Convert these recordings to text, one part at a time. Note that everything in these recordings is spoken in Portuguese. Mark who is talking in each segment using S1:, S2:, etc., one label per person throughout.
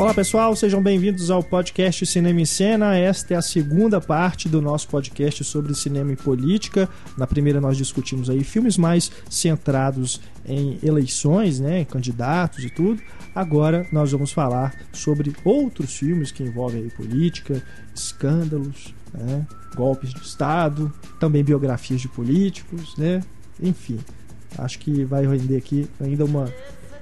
S1: Olá pessoal, sejam bem-vindos ao podcast Cinema em Cena. Esta é a segunda parte do nosso podcast sobre cinema e política. Na primeira nós discutimos aí filmes mais centrados em eleições, né, em candidatos e tudo. Agora nós vamos falar sobre outros filmes que envolvem aí política, escândalos, né, golpes de Estado, também biografias de políticos, né, enfim. Acho que vai render aqui ainda uma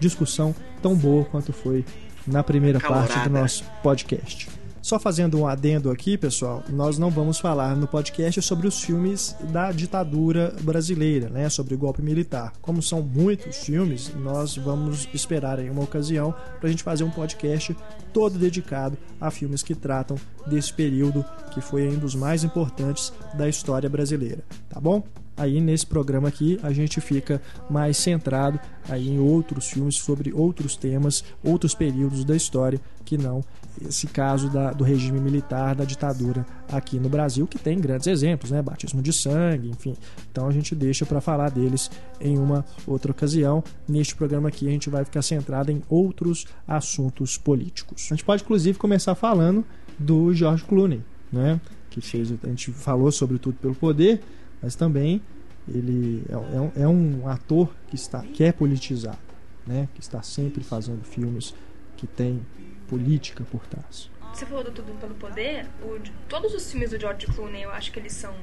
S1: discussão tão boa quanto foi na primeira Calorada. parte do nosso podcast. Só fazendo um adendo aqui, pessoal, nós não vamos falar no podcast sobre os filmes da ditadura brasileira, né, sobre o golpe militar. Como são muitos filmes, nós vamos esperar em uma ocasião para a gente fazer um podcast todo dedicado a filmes que tratam desse período que foi um dos mais importantes da história brasileira, tá bom? Aí nesse programa aqui a gente fica mais centrado aí em outros filmes sobre outros temas, outros períodos da história que não esse caso da, do regime militar, da ditadura aqui no Brasil, que tem grandes exemplos, né? Batismo de sangue, enfim. Então a gente deixa para falar deles em uma outra ocasião. Neste programa aqui a gente vai ficar centrado em outros assuntos políticos. A gente pode inclusive começar falando do George Clooney, né? Que fez, a gente falou sobre tudo pelo poder mas também ele é, é, um, é um ator que está que é politizado, né? Que está sempre fazendo filmes que tem política por trás.
S2: Você falou do Tudo pelo Poder. O, todos os filmes do George Clooney, eu acho que eles são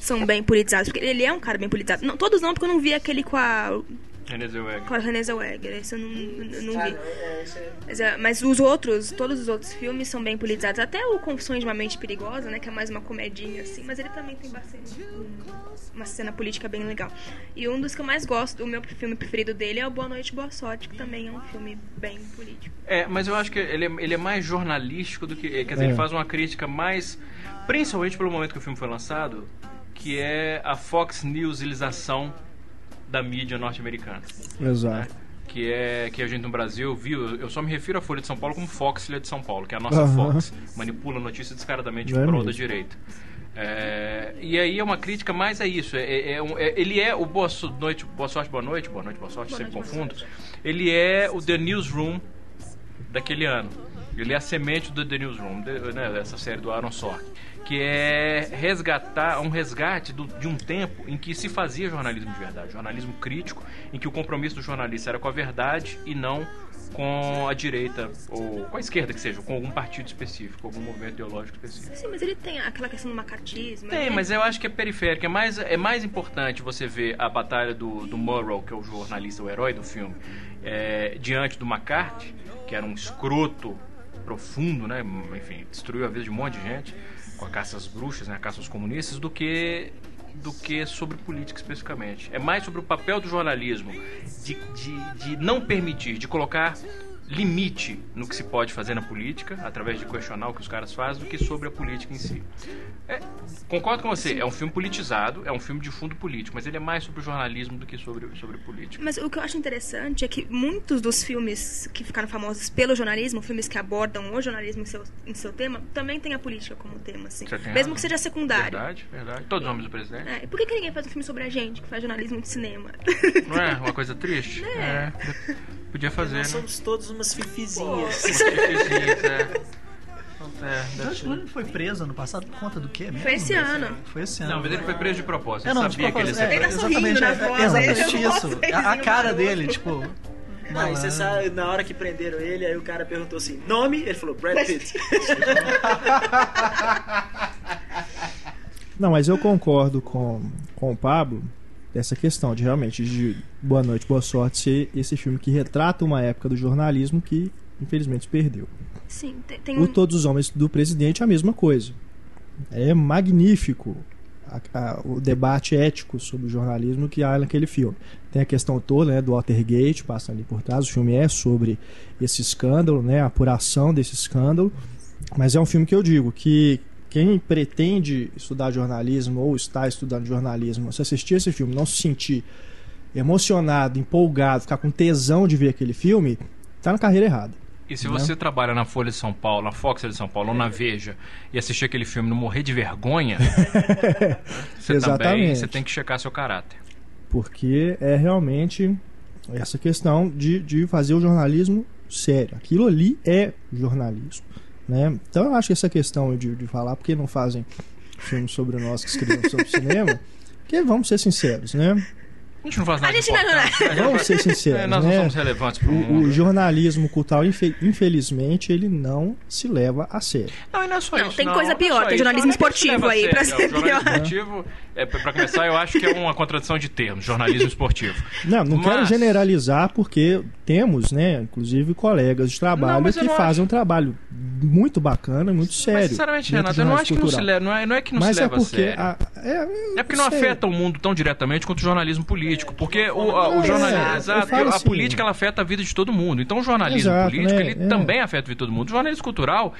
S2: são bem politizados, porque ele é um cara bem politizado. Não, todos não, porque eu não vi aquele com a
S3: Renée Zellweger.
S2: Com a Renée Zellweger, esse eu não, eu não vi. É, mas, é, mas, os outros, todos os outros filmes são bem politizados. Até o Confissões de uma Mente Perigosa, né, que é mais uma comedinha, assim, mas ele também tem bastante uma cena política bem legal. E um dos que eu mais gosto, o meu filme preferido dele é o Boa Noite, Boa Sorte, que também é um filme bem político.
S3: É, mas eu acho que ele é, ele é mais jornalístico do que... Quer dizer, é. ele faz uma crítica mais... Principalmente pelo momento que o filme foi lançado, que é a Fox Newsização da mídia norte-americana.
S1: Exato. Né?
S3: Que é que a gente no Brasil viu, eu só me refiro à Folha de São Paulo como Foxlia de São Paulo, que é a nossa uhum. Fox. Manipula a notícia descaradamente é prol da direita. É, e aí é uma crítica mais a isso. É, é, é, é ele é o boa noite, boa sorte, boa noite, boa noite, boa sorte, boa sempre noite, confundo. Ele é o The Newsroom daquele ano. Ele é a semente do The Newsroom, de, né, essa série do Aaron Sorkin que é resgatar um resgate do, de um tempo em que se fazia jornalismo de verdade, jornalismo crítico, em que o compromisso do jornalista era com a verdade e não com a direita ou com a esquerda que seja, com algum partido específico, algum movimento ideológico específico.
S2: Sim, mas ele tem aquela questão do macartismo.
S3: Tem,
S2: né?
S3: mas eu acho que é periférico. É mais, é mais importante você ver a batalha do, do Murrow, que é o jornalista, o herói do filme, é, diante do McCarthy, que era um escroto profundo, né? Enfim, destruiu a vida de um monte de gente com a caça às bruxas, né, a caça aos comunistas, do que do que sobre política especificamente. É mais sobre o papel do jornalismo de, de, de não permitir, de colocar limite no que se pode fazer na política, através de questionar o que os caras fazem, do que sobre a política em si. É, concordo com você, é um filme politizado, é um filme de fundo político, mas ele é mais sobre o jornalismo do que sobre, sobre política.
S2: Mas o que eu acho interessante é que muitos dos filmes que ficaram famosos pelo jornalismo, filmes que abordam o jornalismo em seu, em seu tema, também tem a política como tema, assim. Mesmo razão. que seja secundário.
S3: Verdade, verdade. Todos os nomes do presidente.
S2: É, e por que, que ninguém faz um filme sobre a gente, que faz jornalismo de cinema?
S3: Não é uma coisa triste?
S2: É.
S3: é. Podia fazer,
S4: Nós
S3: né?
S4: somos todos umas fifizinhas.
S3: fifizinhas, é.
S5: É, George Clooney foi preso ano passado por conta do quê mesmo?
S2: Foi esse ano.
S5: Foi esse ano.
S3: Não, mas ele foi preso de propósito.
S5: É,
S3: não,
S5: sabia
S3: que ele
S5: é,
S2: Ele tá sorrindo na
S5: voz, é, exatamente isso. A, a cara dele, tipo...
S4: Não, e você sabe, na hora que prenderam ele, aí o cara perguntou assim, nome? Ele falou, Brad Pitt.
S1: Não, mas eu concordo com, com o Pablo dessa questão de realmente de Boa Noite, Boa Sorte ser esse filme que retrata uma época do jornalismo que infelizmente perdeu.
S2: Sim, tem, tem
S1: o Todos os Homens do Presidente é a mesma coisa. É magnífico a, a, o debate ético sobre o jornalismo que há naquele filme. Tem a questão toda né, do Watergate, passa ali por trás. O filme é sobre esse escândalo, né, a apuração desse escândalo. Mas é um filme que eu digo que quem pretende estudar jornalismo ou está estudando jornalismo, se assistir esse filme não se sentir emocionado, empolgado, ficar com tesão de ver aquele filme, está na carreira errada.
S3: E se você trabalha na Folha de São Paulo, na Fox de São Paulo, ou na Veja, e assistir aquele filme e não morrer de vergonha, você
S1: Exatamente.
S3: também você tem que checar seu caráter.
S1: Porque é realmente essa questão de, de fazer o jornalismo sério. Aquilo ali é jornalismo. Né? Então eu acho que essa questão de, de falar porque não fazem filmes sobre nós que escrevemos sobre cinema, porque vamos ser sinceros, né?
S3: A gente não faz nada
S2: A gente não-
S3: importante.
S1: Vamos ser sinceros,
S3: É, nós não
S1: né?
S3: somos relevantes pro
S1: O, o
S3: mundo.
S1: jornalismo cultural, infe- infelizmente, ele não se leva a sério.
S3: Não, e não é só
S2: Não,
S3: isso.
S2: tem
S3: não,
S2: coisa
S3: não é
S2: pior, tem jornalismo
S3: Não, não é que
S2: esportivo aí, pra
S3: sério.
S2: ser
S3: O jornalismo
S2: pior.
S3: esportivo, é, pra começar, eu acho que é uma contradição de termos, jornalismo esportivo.
S1: Não, não quero
S3: Mas-
S1: generalizar porque temos, né, inclusive colegas de trabalho
S3: Não,
S1: que fazem um trabalho muito bacana, muito sério.
S3: Mas, sinceramente, Renato, eu não acho que não se
S1: jornalismo
S3: leva, não é, não é que não
S1: Mas
S3: se
S1: é
S3: leva a
S1: porque
S3: sério.
S1: a- é,
S3: É porque não afeta o mundo tão diretamente quanto o jornalismo político. Porque o, a-
S1: É,
S3: o jornalismo.
S1: eu
S3: exato, a
S1: assim.
S3: política ela afeta a vida de todo mundo. Então o jornalismo
S1: Exato,
S3: político
S1: né?
S3: ele
S1: É.
S3: também afeta a vida de todo mundo. O jornalismo cultural.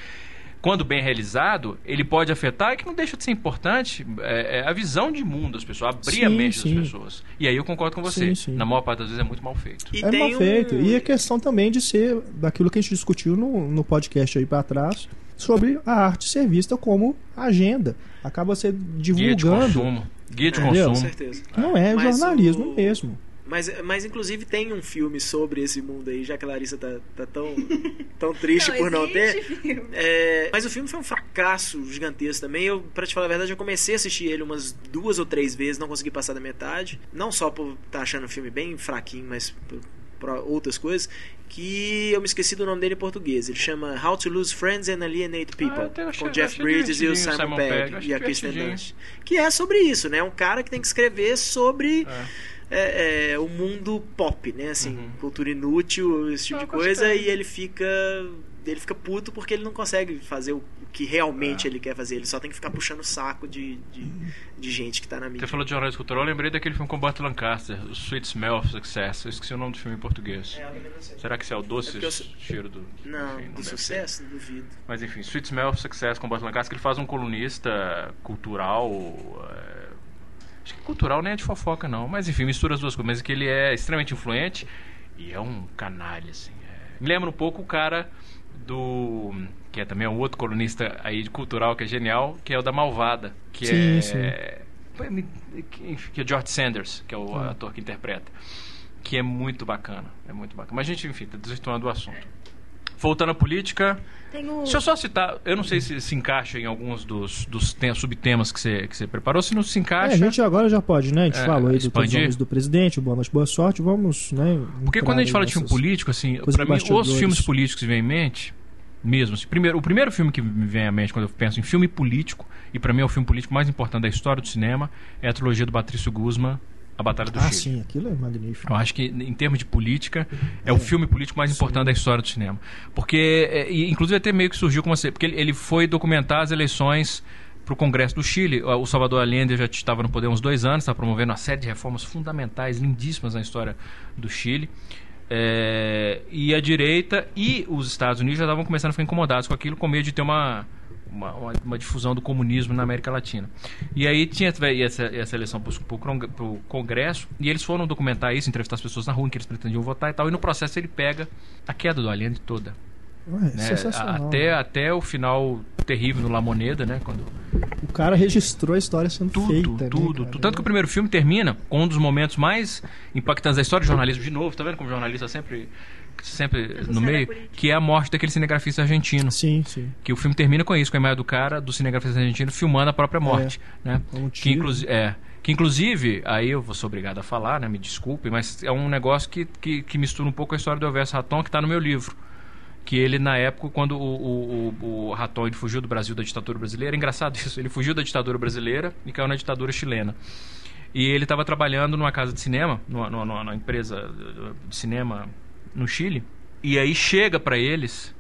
S3: Quando bem realizado, ele pode afetar e que não deixa de ser importante é, é a visão de mundo das pessoas, abrir a
S1: Sim,
S3: sim,
S1: sim.
S3: das pessoas. E aí eu concordo com você.
S1: Sim, sim.
S3: Na maior parte das vezes é muito mal feito.
S4: E
S1: É mal
S4: um-
S1: feito. E a questão também de ser daquilo que a gente discutiu no, no podcast aí pra trás, sobre a arte ser vista como agenda. Acaba ser
S3: Guia de
S1: divulgando.
S3: consumo. Guia de
S1: Entendeu?
S4: Com
S3: consumo.
S4: certeza.
S1: Não é
S4: Mas
S1: jornalismo
S4: o-
S1: mesmo.
S4: Mas, mas inclusive tem um filme sobre esse mundo aí, já que a Larissa tá, tá tão, tão triste por não ter. É, mas o filme foi um fracasso gigantesco também. Eu, pra te falar a verdade, eu comecei a assistir ele umas duas ou três vezes, não consegui passar da metade. Não só por estar achando o filme bem fraquinho, mas por, por outras coisas. Que eu me esqueci do nome dele em português. Ele chama How to Lose Friends and Alienate People.
S3: Ah, eu achei-
S4: com Jeff
S3: achei
S4: Bridges e o Simon,
S3: Simon Pegg.
S4: E a Kristen. Dunst. Que é sobre isso, né? Um cara que tem que escrever sobre é, é, o mundo pop, né? Assim,
S3: Uhum.
S4: cultura inútil, esse tipo
S3: Não,
S4: de coisa, e ele fica. Ele fica puto porque ele não consegue fazer o que realmente
S3: É.
S4: ele quer fazer. Ele só tem que ficar puxando o saco de, de, de gente que tá na
S3: Você
S4: mídia.
S3: falou de jornalismo cultural, eu lembrei daquele filme com o Burt Lancaster, o Sweet Smell of Success. Eu esqueci o nome do filme em português. Será que esse é o doce
S4: É porque eu
S3: cheiro do.
S4: Não,
S3: enfim,
S4: do
S3: deve
S4: sucesso, não duvido.
S3: Mas enfim, Sweet Smell of Success com o Burt Lancaster, que ele faz um colunista cultural. é, Acho que cultural nem é de fofoca, não. Mas enfim, mistura as duas coisas. Mas que ele é extremamente influente e é um canalha, assim. é. Me lembra um pouco o cara do. Que é também um outro colunista aí de cultural que é genial, que é o da Malvada. Que
S1: Sim,
S3: é.
S1: sim.
S3: Que, é George Sanders, que é o
S1: Ah.
S3: ator que interpreta. Que é muito bacana. É muito bacana. Mas a gente, enfim, tá desvirtuando o assunto. Voltando à política,
S2: Tem o...
S3: Deixa eu só citar, eu não sei se se encaixa em alguns dos, dos tem- subtemas que você, que você preparou, se não se
S1: É,
S3: encaixa.
S1: a gente agora já pode, né? A gente
S3: É,
S1: falou aí do Todos os
S3: expandir.
S1: Homens do Presidente, o Boa Noite, Boa Sorte. Vamos, né?
S3: Porque quando a gente fala de filme político, assim, pra mim, os filmes políticos que vêm em mente, mesmo, assim, primeiro, o primeiro filme que me vem à mente quando eu penso em filme político, e pra mim é o filme político mais importante da história do cinema, é a trilogia do Patrício Guzman, A Batalha do
S1: Ah,
S3: Chile.
S1: sim, aquilo é magnífico.
S3: Eu acho que, em termos de política, é, o filme político mais importante da história do cinema. Porque, é, inclusive, até meio que surgiu como você. Porque ele, ele foi documentar as eleições para o Congresso do Chile. O Salvador Allende já estava no poder há uns dois anos, estava promovendo uma série de reformas fundamentais, lindíssimas na história do Chile. É, e a direita e os Estados Unidos já estavam começando a ficar incomodados com aquilo, com medo de ter uma, uma, uma- uma difusão do comunismo na América Latina. E aí tinha essa, essa eleição para o Congresso, e eles foram documentar isso, entrevistar as pessoas na rua em que eles pretendiam votar e tal, e no processo ele pega a queda do Allende toda.
S1: Ué,
S3: né? Até, até o final terrível no La Moneda, né? Quando
S1: O cara registrou a história sendo
S3: tudo,
S1: feita. né,
S3: tudo,
S1: cara?
S3: tudo. Tanto que o primeiro filme termina com um dos momentos mais impactantes da história do jornalismo, de novo, tá vendo como o jornalista sempre, sempre no meio,
S2: política.
S3: que é a morte daquele cinegrafista argentino.
S1: Sim, sim.
S3: Que o filme termina com isso, com a imagem do cara, do cinegrafista argentino, filmando a própria morte. né?
S1: Um
S3: Que,
S1: tiro.
S3: inclusi é, que inclusive, aí eu vou ser obrigado a falar, né? Me desculpe, mas é um negócio que, que, que mistura um pouco a história do Elvis Raton, que está no meu livro. Que ele, na época, quando o, o, o, o Raton ele fugiu do Brasil da ditadura brasileira, é engraçado isso, ele fugiu da ditadura brasileira e caiu na ditadura chilena. E ele estava trabalhando numa casa de cinema, numa, numa, numa empresa de cinema no Chile, e aí chega para eles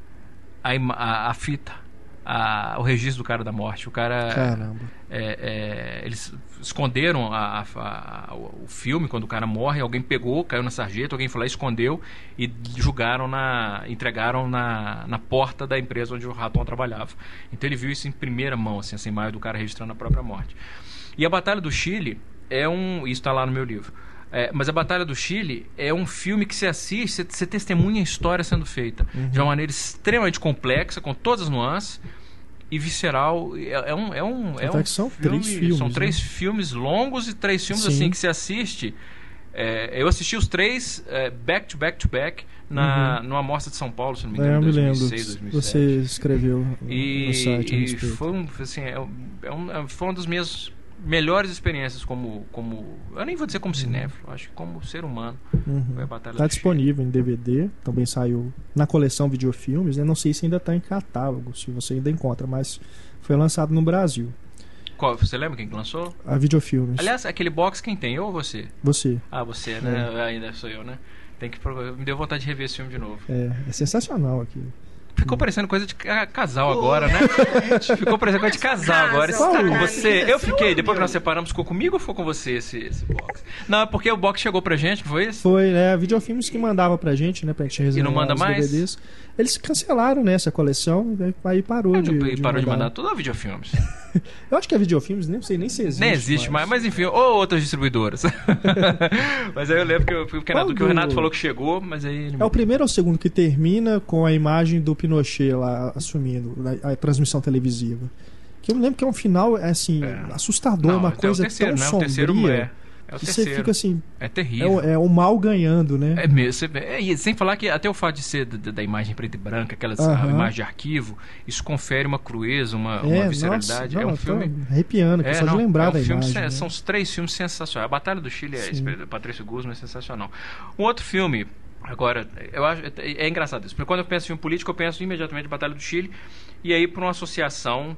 S3: a, a, a fita, a- o registro do cara da morte. O cara.
S1: Caramba.
S3: é, é, eles esconderam a- o filme quando o cara morre, alguém pegou, caiu na sarjeta, alguém foi lá, escondeu e julgaram na. entregaram na, na porta da empresa onde o Raton trabalhava. Então ele viu isso em primeira mão, assim, essa imagem do cara registrando a própria morte. E a Batalha do Chile é um. Isso está lá no meu livro. É, mas a Batalha do Chile é um filme que você assiste, você, testemunha a história sendo feita de uma maneira extremamente complexa, com todas as nuances e visceral. É, é um. É um, é
S1: Até
S3: um
S1: que são
S3: filme-
S1: três filmes,
S3: São
S1: né?
S3: três filmes longos e três filmes
S1: Sim.
S3: assim que você assiste. É, eu assisti os três é, back to back to back na, uhum. numa mostra de São Paulo, se não me engano,
S1: é, eu me
S3: 2006,
S1: lembro. 2007. Você escreveu
S3: e,
S1: no site.
S3: E foi, um, assim, é, é um, é, foi uma das minhas melhores experiências como, como. Eu nem vou dizer como cinéfilo, acho que como ser humano.
S1: Uhum. Está disponível em DVD, também saiu na coleção Videofilmes, né? Não sei se ainda está em catálogo, se você ainda encontra, mas foi lançado no Brasil.
S3: Qual, você lembra quem lançou?
S1: A Videofilmes.
S3: Aliás, aquele box quem tem? Eu ou você?
S1: Você.
S3: Ah, você, né? É. Ainda sou eu, né? Tem que me deu vontade de rever esse filme de novo.
S1: É, é sensacional aqui.
S3: Ficou parecendo coisa de casal agora, né? ficou parecendo coisa de casal agora. Isso tá com você. Eu fiquei, depois que nós separamos, ficou comigo ou ficou com você esse, esse box? Não, é porque o box chegou pra gente, foi isso?
S1: Foi, né? Videofilmes que mandava pra gente, né? Pra gente resolver.
S3: E não manda mais? DVDs.
S1: Eles cancelaram né, essa coleção, aí parou é, de.
S3: de parou mandar. de mandar tudo a videofilmes.
S1: Eu acho que a videofilmes nem sei nem se existe.
S3: Nem existe mais, mas, mas enfim, ou outras distribuidoras. mas aí eu lembro que eu fiquei na que o Renato falou que chegou, mas aí.
S1: É o primeiro ou o segundo que termina com a imagem do Pinochet lá assumindo a, a transmissão televisiva. Que eu lembro que é um final assim, é. assustador, Não, uma coisa terceiro, tão né? sombria. O terceiro é. É o terceiro. Você fica assim.
S3: É terrível.
S1: É o, é o, mal ganhando, né?
S3: É mesmo. É, sem falar que até o fato de ser da, da imagem preta e branca, aquela uhum. imagem de arquivo, isso confere uma crueza, uma, é, uma visceralidade. Nossa, é um filme.
S1: Arrepiando, é, só não, de lembrar é um da
S3: filme,
S1: imagem.
S3: São
S1: né?
S3: os três filmes sensacionais. A Batalha do Chile, é, Patrício Guzman é sensacional. Um outro filme. Agora, eu acho é, é engraçado isso, porque quando eu penso em filme político, eu penso imediatamente em Batalha do Chile, e aí por uma associação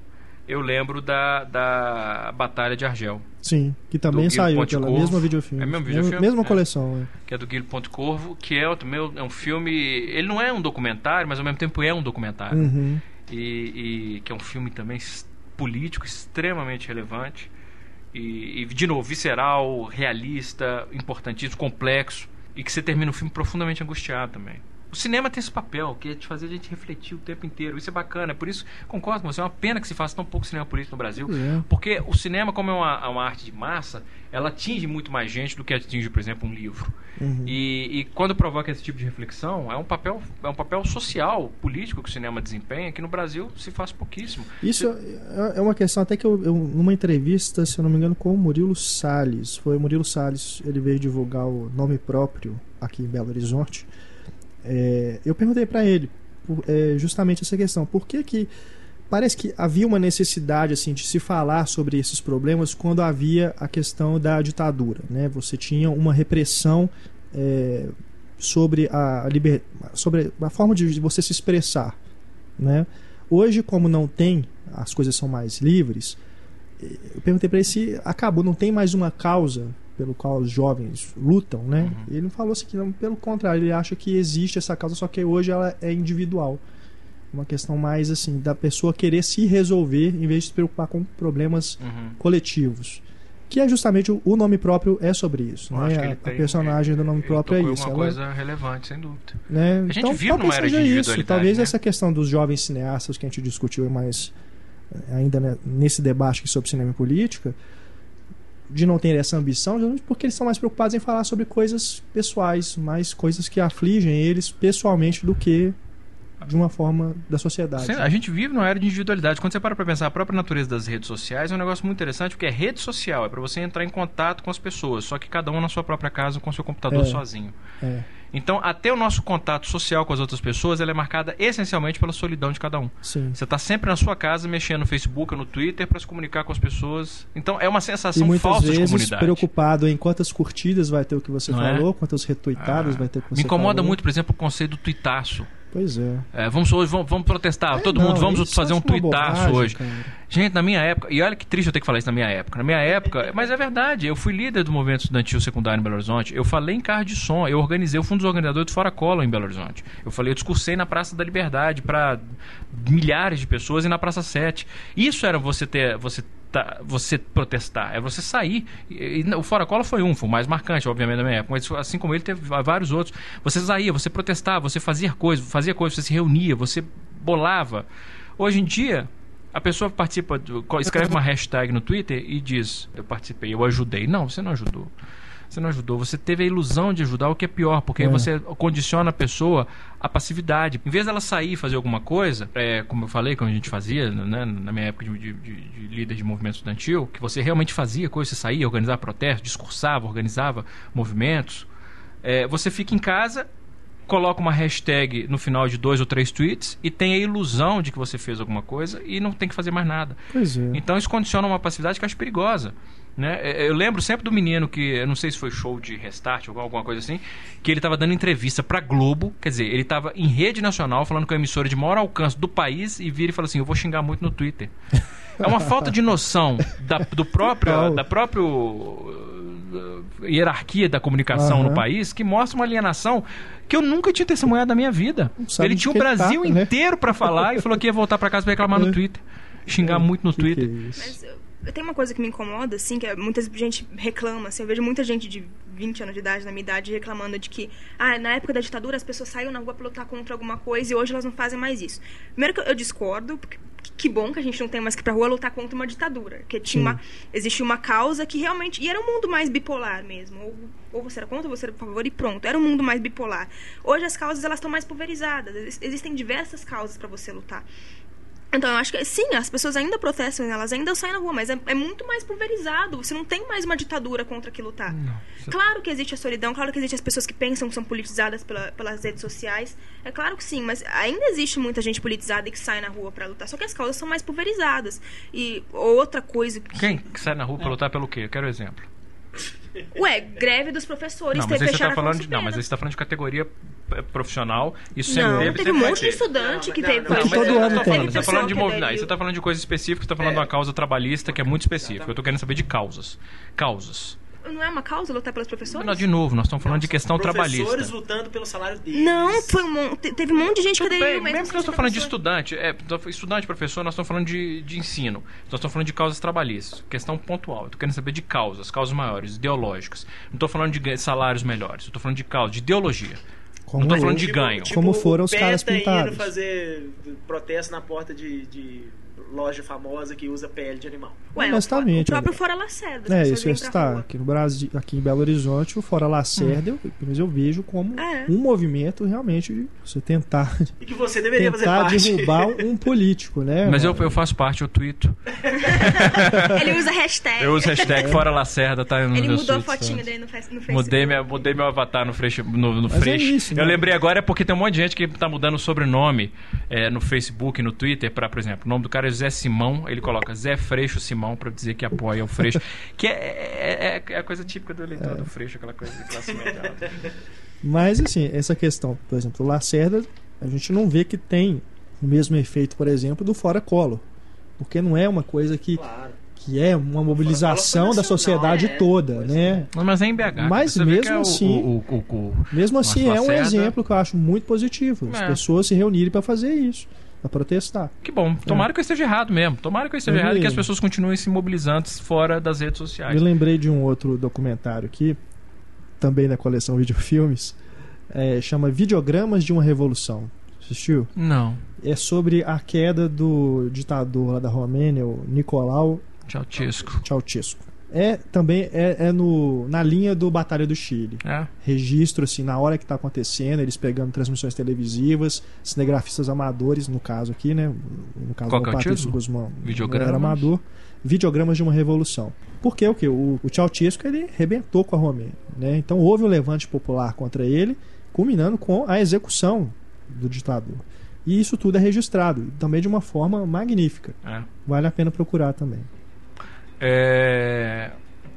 S3: eu lembro da, da Batalha de Argel.
S1: Sim, que também saiu pela Corvo. mesma videofilme.
S3: É mesmo videofilme?
S1: Mesma é. coleção,
S3: é. Que é do Guilherme Ponte Corvo, que é, também é um filme... Ele não é um documentário, mas ao mesmo tempo é um documentário.
S1: Uhum.
S3: E, e, que é um filme também político extremamente relevante. E, e, de novo, visceral, realista, importantíssimo, complexo. E que você termina o filme profundamente angustiado também. O cinema tem esse papel, que é de fazer a gente refletir o tempo inteiro. Isso é bacana. Por isso, concordo com você, é uma pena que se faça tão pouco cinema político no Brasil. É. Porque o cinema, como é uma, uma, arte de massa, ela atinge muito mais gente do que atinge, por exemplo, um livro. Uhum. E, e, quando provoca esse tipo de reflexão, é um papel, é um papel social, político que o cinema desempenha, que no Brasil se faz pouquíssimo.
S1: Isso é, é uma questão até que eu, eu, numa entrevista, se eu não me engano, com o Murilo Salles, foi o Murilo Salles, ele veio divulgar o nome próprio aqui em Belo Horizonte. É, eu perguntei para ele por, é, justamente essa questão. Por que que parece que havia uma necessidade assim de se falar sobre esses problemas quando havia a questão da ditadura, né? Você tinha uma repressão é, sobre a liber... sobre a forma de você se expressar, né? Hoje, como não tem, as coisas são mais livres. Eu perguntei para ele se acabou, não tem mais uma causa pelo qual os jovens lutam, né? Uhum. Ele não falou assim que não, pelo contrário, ele acha que existe essa causa, só que hoje ela é individual. Uma questão mais assim da pessoa querer se resolver em vez de se preocupar com problemas uhum. coletivos. Que é justamente o, nome próprio é sobre isso, né? A, tem, a, personagem do nome próprio é isso.
S3: uma ela, coisa relevante, sem dúvida.
S1: Né? A gente então, numa era de isso. Talvez né? essa questão dos jovens cineastas que a gente discutiu mais ainda né, nesse debate sobre cinema e política, de não ter essa ambição, porque eles são mais preocupados em falar sobre coisas pessoais, mais coisas que afligem eles pessoalmente do que de uma forma da sociedade.
S3: a gente vive numa era de individualidade. Quando você para para pensar, a própria natureza das redes sociais é um negócio muito interessante, porque é rede social, é para você entrar em contato com as pessoas, só que cada um na sua própria casa com seu computador
S1: é,
S3: sozinho.
S1: É.
S3: Então, até o nosso contato social com as outras pessoas, ela é marcada essencialmente pela solidão de cada um.
S1: Sim.
S3: Você está sempre na sua casa mexendo no Facebook ou no Twitter para se comunicar com as pessoas. Então, é uma sensação
S1: e muitas
S3: falsa
S1: vezes,
S3: de comunidade.
S1: preocupado em quantas curtidas vai ter o que você Não é? falou, é? quantos retuitados ah. vai ter o que você
S3: Me incomoda
S1: falou.
S3: muito, por exemplo, o conceito do tuitaço.
S1: Pois é.
S3: é vamos hoje vamos, vamos protestar, é, todo não, mundo, vamos fazer um tuitaço hoje. Cara. Gente, na minha época, e olha que triste eu ter que falar isso na minha época. Na minha época, mas é verdade, eu fui líder do movimento estudantil secundário em Belo Horizonte. Eu falei em carro de som, eu organizei, eu fui um dos organizadores do Fora Cola em Belo Horizonte. Eu falei, eu discursei na Praça da Liberdade para milhares de pessoas e na Praça 7. Isso era você ter, você Tá, você protestar, é você sair. E, e, o Fora Cola foi um, foi o mais marcante, obviamente, da minha época, mas assim como ele, teve vários outros. Você saía, você protestava, você fazia coisas, fazia coisas, você se reunia, você bolava. Hoje em dia, a pessoa participa, escreve uma hashtag no Twitter e diz: Eu participei, eu ajudei. Não, você não ajudou. Você não ajudou. Você teve a ilusão de ajudar, o que é pior, porque é. aí você condiciona a pessoa à passividade. Em vez dela sair e fazer alguma coisa, é, como eu falei, como a gente fazia né, na minha época de, de, de, líder de movimento estudantil, que você realmente fazia coisas, você saía, organizava protestos, discursava, organizava movimentos. É, você fica em casa coloca uma hashtag no final de dois ou três tweets e tem a ilusão de que você fez alguma coisa e não tem que fazer mais nada.
S1: É.
S3: Então isso condiciona uma passividade que eu acho perigosa. Né? É, eu lembro sempre do menino que, eu não sei se foi show de restart ou alguma coisa assim, que ele estava dando entrevista para Globo, quer dizer, ele estava em rede nacional falando com a emissora de maior alcance do país e vira e fala assim: Eu vou xingar muito no Twitter. É uma falta de noção da, do próprio, da próprio hierarquia da comunicação uhum. no país que mostra uma alienação que eu nunca tinha testemunhado na minha vida. Ele tinha o Brasil tá, né? inteiro para falar e falou que ia voltar para casa para reclamar no é. Twitter. Xingar é, muito no Twitter.
S2: É Mas tem uma coisa que me incomoda, assim, que é, muita gente reclama, assim, eu vejo muita gente de 20 anos de idade, na minha idade, reclamando de que, ah, na época da ditadura as pessoas saíam na rua para lutar contra alguma coisa e hoje elas não fazem mais isso. Primeiro que eu discordo, porque que bom que a gente não tem mais que ir pra rua lutar contra uma ditadura. Que tinha uma, existia uma causa que realmente. E era um mundo mais bipolar mesmo. Ou, ou você era contra, ou você era a favor, e pronto. Era um mundo mais bipolar. Hoje as causas elas estão mais pulverizadas. Existem diversas causas para você lutar. Então, eu acho que sim, as pessoas ainda protestam, elas ainda saem na rua, mas é, é muito mais pulverizado. Você não tem mais uma ditadura contra que lutar. Não, você... Claro que existe a solidão, claro que existem as pessoas que pensam que são politizadas pela, pelas redes sociais. É claro que sim, mas ainda existe muita gente politizada e que sai na rua para lutar. Só que as causas são mais pulverizadas. E outra coisa. Que...
S3: Quem que sai na rua para lutar pelo quê? Eu quero um exemplo.
S2: Ué, greve dos professores,
S3: não, mas você tá falando de, Não, mas você está falando de categoria é, profissional. Isso
S2: não, sempre teve, teve um monte de estudante que teve.
S1: Não, não, todo ano tem.
S3: Você está falando de movimento. Você está falando de coisa específica, você está falando é. de uma causa trabalhista que é muito específica. Eu estou querendo saber de causas. Causas
S2: não é uma causa lutar pelos professores?
S3: Não, de novo, nós estamos falando
S4: não,
S3: de questão trabalhista.
S4: Professores lutando pelo salário deles.
S2: Não, foi um, teve um monte de gente
S3: Tudo
S2: que aderiu.
S3: Bem, mesmo que nós estamos falando de estudante, é, estudante, professor, nós estamos falando de, de ensino. Nós estamos falando de causas trabalhistas. Questão pontual. Eu estou querendo saber de causas, causas maiores, ideológicas. Não estou falando de salários melhores. Estou falando de causa, de ideologia. Como, não estou falando de tipo, ganho.
S1: Tipo, como foram os caras pintados.
S4: fazer protesto na porta de, de loja famosa que usa pele de animal.
S2: Ué, Honestamente. O próprio Fora Lacerda.
S1: É, isso está. Aqui no Brasil, aqui em Belo Horizonte, o Fora Lacerda, hum. eu, eu vejo como é. um movimento realmente de você tentar.
S4: E que você deveria
S1: tentar
S4: fazer
S1: parte. derrubar um político, né?
S3: Mas eu, eu faço parte, eu tweeto.
S2: Ele usa hashtag.
S3: Eu uso hashtag Fora Lacerda, tá?
S2: Ele mudou tweets, a fotinha tá? dele no, Facebook.
S3: Mudei, minha, mudei meu avatar no Freixo. No, no. É isso, eu né? lembrei agora é porque tem um monte de gente que tá mudando o sobrenome é, no Facebook, no Twitter, para, por exemplo, o nome do cara é José Simão, ele coloca Zé Freixo Simão para dizer que apoia o Freixo. que é, é, é, a coisa típica do eleitor do Freixo, aquela coisa de classe média.
S1: Mas, assim, essa questão, por exemplo, o Lacerda, a gente não vê que tem o mesmo efeito, por exemplo, do Fora Colo. Porque não é uma coisa que. Claro que é uma mobilização da sociedade é, toda, né?
S3: Mas é em BH.
S1: Mas mesmo assim, o, o, o, mesmo assim é um exemplo que eu acho muito positivo. As é. pessoas se reunirem para fazer isso a protestar.
S3: Que bom. Tomara é. que eu esteja errado mesmo. Tomara que eu esteja eu errado e que as pessoas continuem se mobilizando fora das redes sociais.
S1: Eu lembrei de um outro documentário aqui, também da coleção Videofilmes, é, chama Videogramas de uma Revolução. Assistiu?
S3: Não.
S1: É sobre a queda do ditador lá da Romênia, o Nicolau
S3: Ceausescu.
S1: Ceausescu é também é, é, no, na linha do Batalha do Chile. É. Registro, assim, na hora que está acontecendo, eles pegando transmissões televisivas, cinegrafistas amadores, no caso aqui, né? No caso
S3: Qual do é Patrício
S1: Guzmão,
S3: Videogramas?
S1: era amador. Videogramas de uma revolução. Porque o que? O, o Ceausescu, ele rebentou com a Romênia. Né? Então houve um levante popular contra ele, culminando com a execução do ditador. E isso tudo é registrado, também de uma forma magnífica. É. Vale a pena procurar também.
S3: É...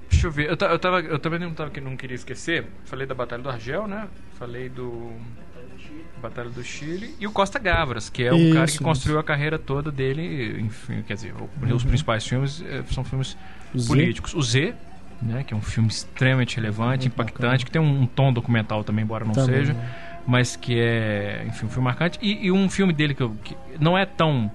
S3: Deixa eu ver. Eu, eu, tava, eu também não, tava, não queria esquecer. Falei da Batalha do Argel, né? Falei do. Batalha do Chile. E o Costa Gavras, que é o isso, cara que construiu a carreira toda dele. Enfim, quer dizer, uhum. os principais filmes é, são filmes o políticos. O Z, né, que é um filme extremamente relevante, Muito impactante, bacana. que tem um, um, tom documental também, embora não também, seja. Né? Mas que é, enfim, um filme marcante. E, e um filme dele que, eu, que não é tão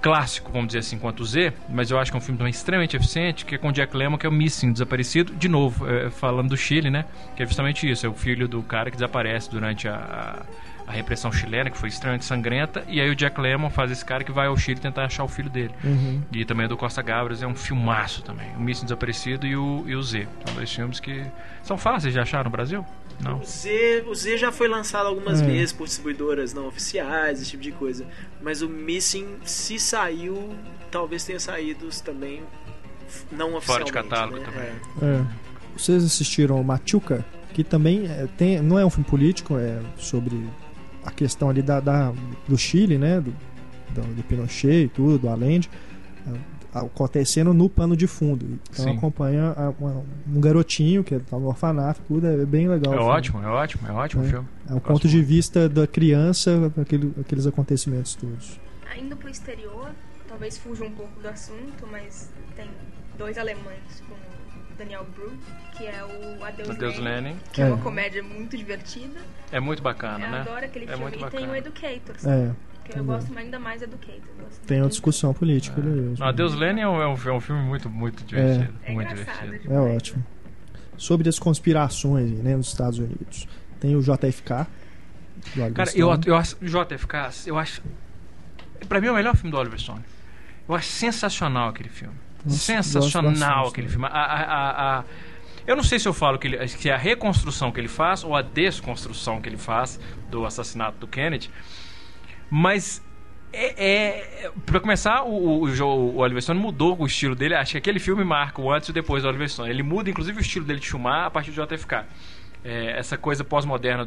S3: clássico, vamos dizer assim, quanto o Z, mas eu acho que é um filme também extremamente eficiente, que é com Jack Lemmon, que é o Missing, desaparecido, de novo, é, falando do Chile, né? Que é justamente isso, é o filho do cara que desaparece durante a, a repressão chilena, que foi extremamente sangrenta, e aí o Jack Lemmon faz esse cara que vai ao Chile tentar achar o filho dele.
S1: Uhum.
S3: E também é do Costa Gabras, é um filmaço também. O Míssil Desaparecido e o, e o Z. São dois filmes que são fáceis de achar no Brasil? Não.
S4: O Z, o Z já foi lançado algumas
S1: É.
S4: vezes por distribuidoras não oficiais, esse tipo de coisa. Mas o Missing, se saiu, talvez tenha saído também não
S3: Fora de
S4: oficialmente.
S3: catálogo
S4: né?
S3: também.
S4: É.
S1: É. Vocês assistiram Machuca? Que também é, tem, não é um filme político, é sobre a questão ali da, da- do Chile, né? Do, do, do Pinochet e tudo, do Allende. É, Acontecendo no pano de fundo. Então
S3: Sim.
S1: acompanha a- uma- um garotinho que tá no orfanato, tudo, é bem legal.
S3: É
S1: o filme.
S3: ótimo, é ótimo, é ótimo o
S1: É.
S3: filme.
S1: É
S3: Gosto
S1: ponto de vista da criança, aquele, aqueles acontecimentos todos.
S2: Indo pro exterior, talvez fuja um pouco do assunto, mas tem dois alemães como Daniel Bru, que é o Adeus,
S3: Adeus
S2: Lenin,
S3: Lenin.
S2: que é.
S1: É.
S2: uma comédia muito divertida.
S3: É muito bacana,
S2: Eu
S3: né?
S2: adoro aquele
S3: É
S2: filme.
S3: muito
S2: E tem
S3: bacana.
S2: o Educator,
S1: É,
S2: eu gosto ainda mais do Educator. eu gosto
S1: tem uma
S2: muito.
S1: discussão política.
S3: Não, Adeus Lenin é um, é um, é um filme muito, muito divertido.
S2: É
S3: muito divertido.
S1: É ótimo. Sobre as conspirações né, nos Estados Unidos. Tem o JFK. do
S3: Cara, eu, eu acho. JFK, eu acho. Pra mim é o melhor filme do Oliver Stone. Eu acho sensacional aquele filme.
S1: Nossa,
S3: sensacional aquele filme. A, a- a- a- eu não sei se eu falo que, ele, que é a reconstrução que ele faz ou a desconstrução que ele faz do assassinato do Kennedy, mas é, é para começar o, o, o Oliver Stone mudou o estilo dele. Acho que aquele filme marca o antes e depois do Oliver Stone. Ele muda inclusive o estilo dele de filmar a partir do JFK. É, essa coisa pós-moderna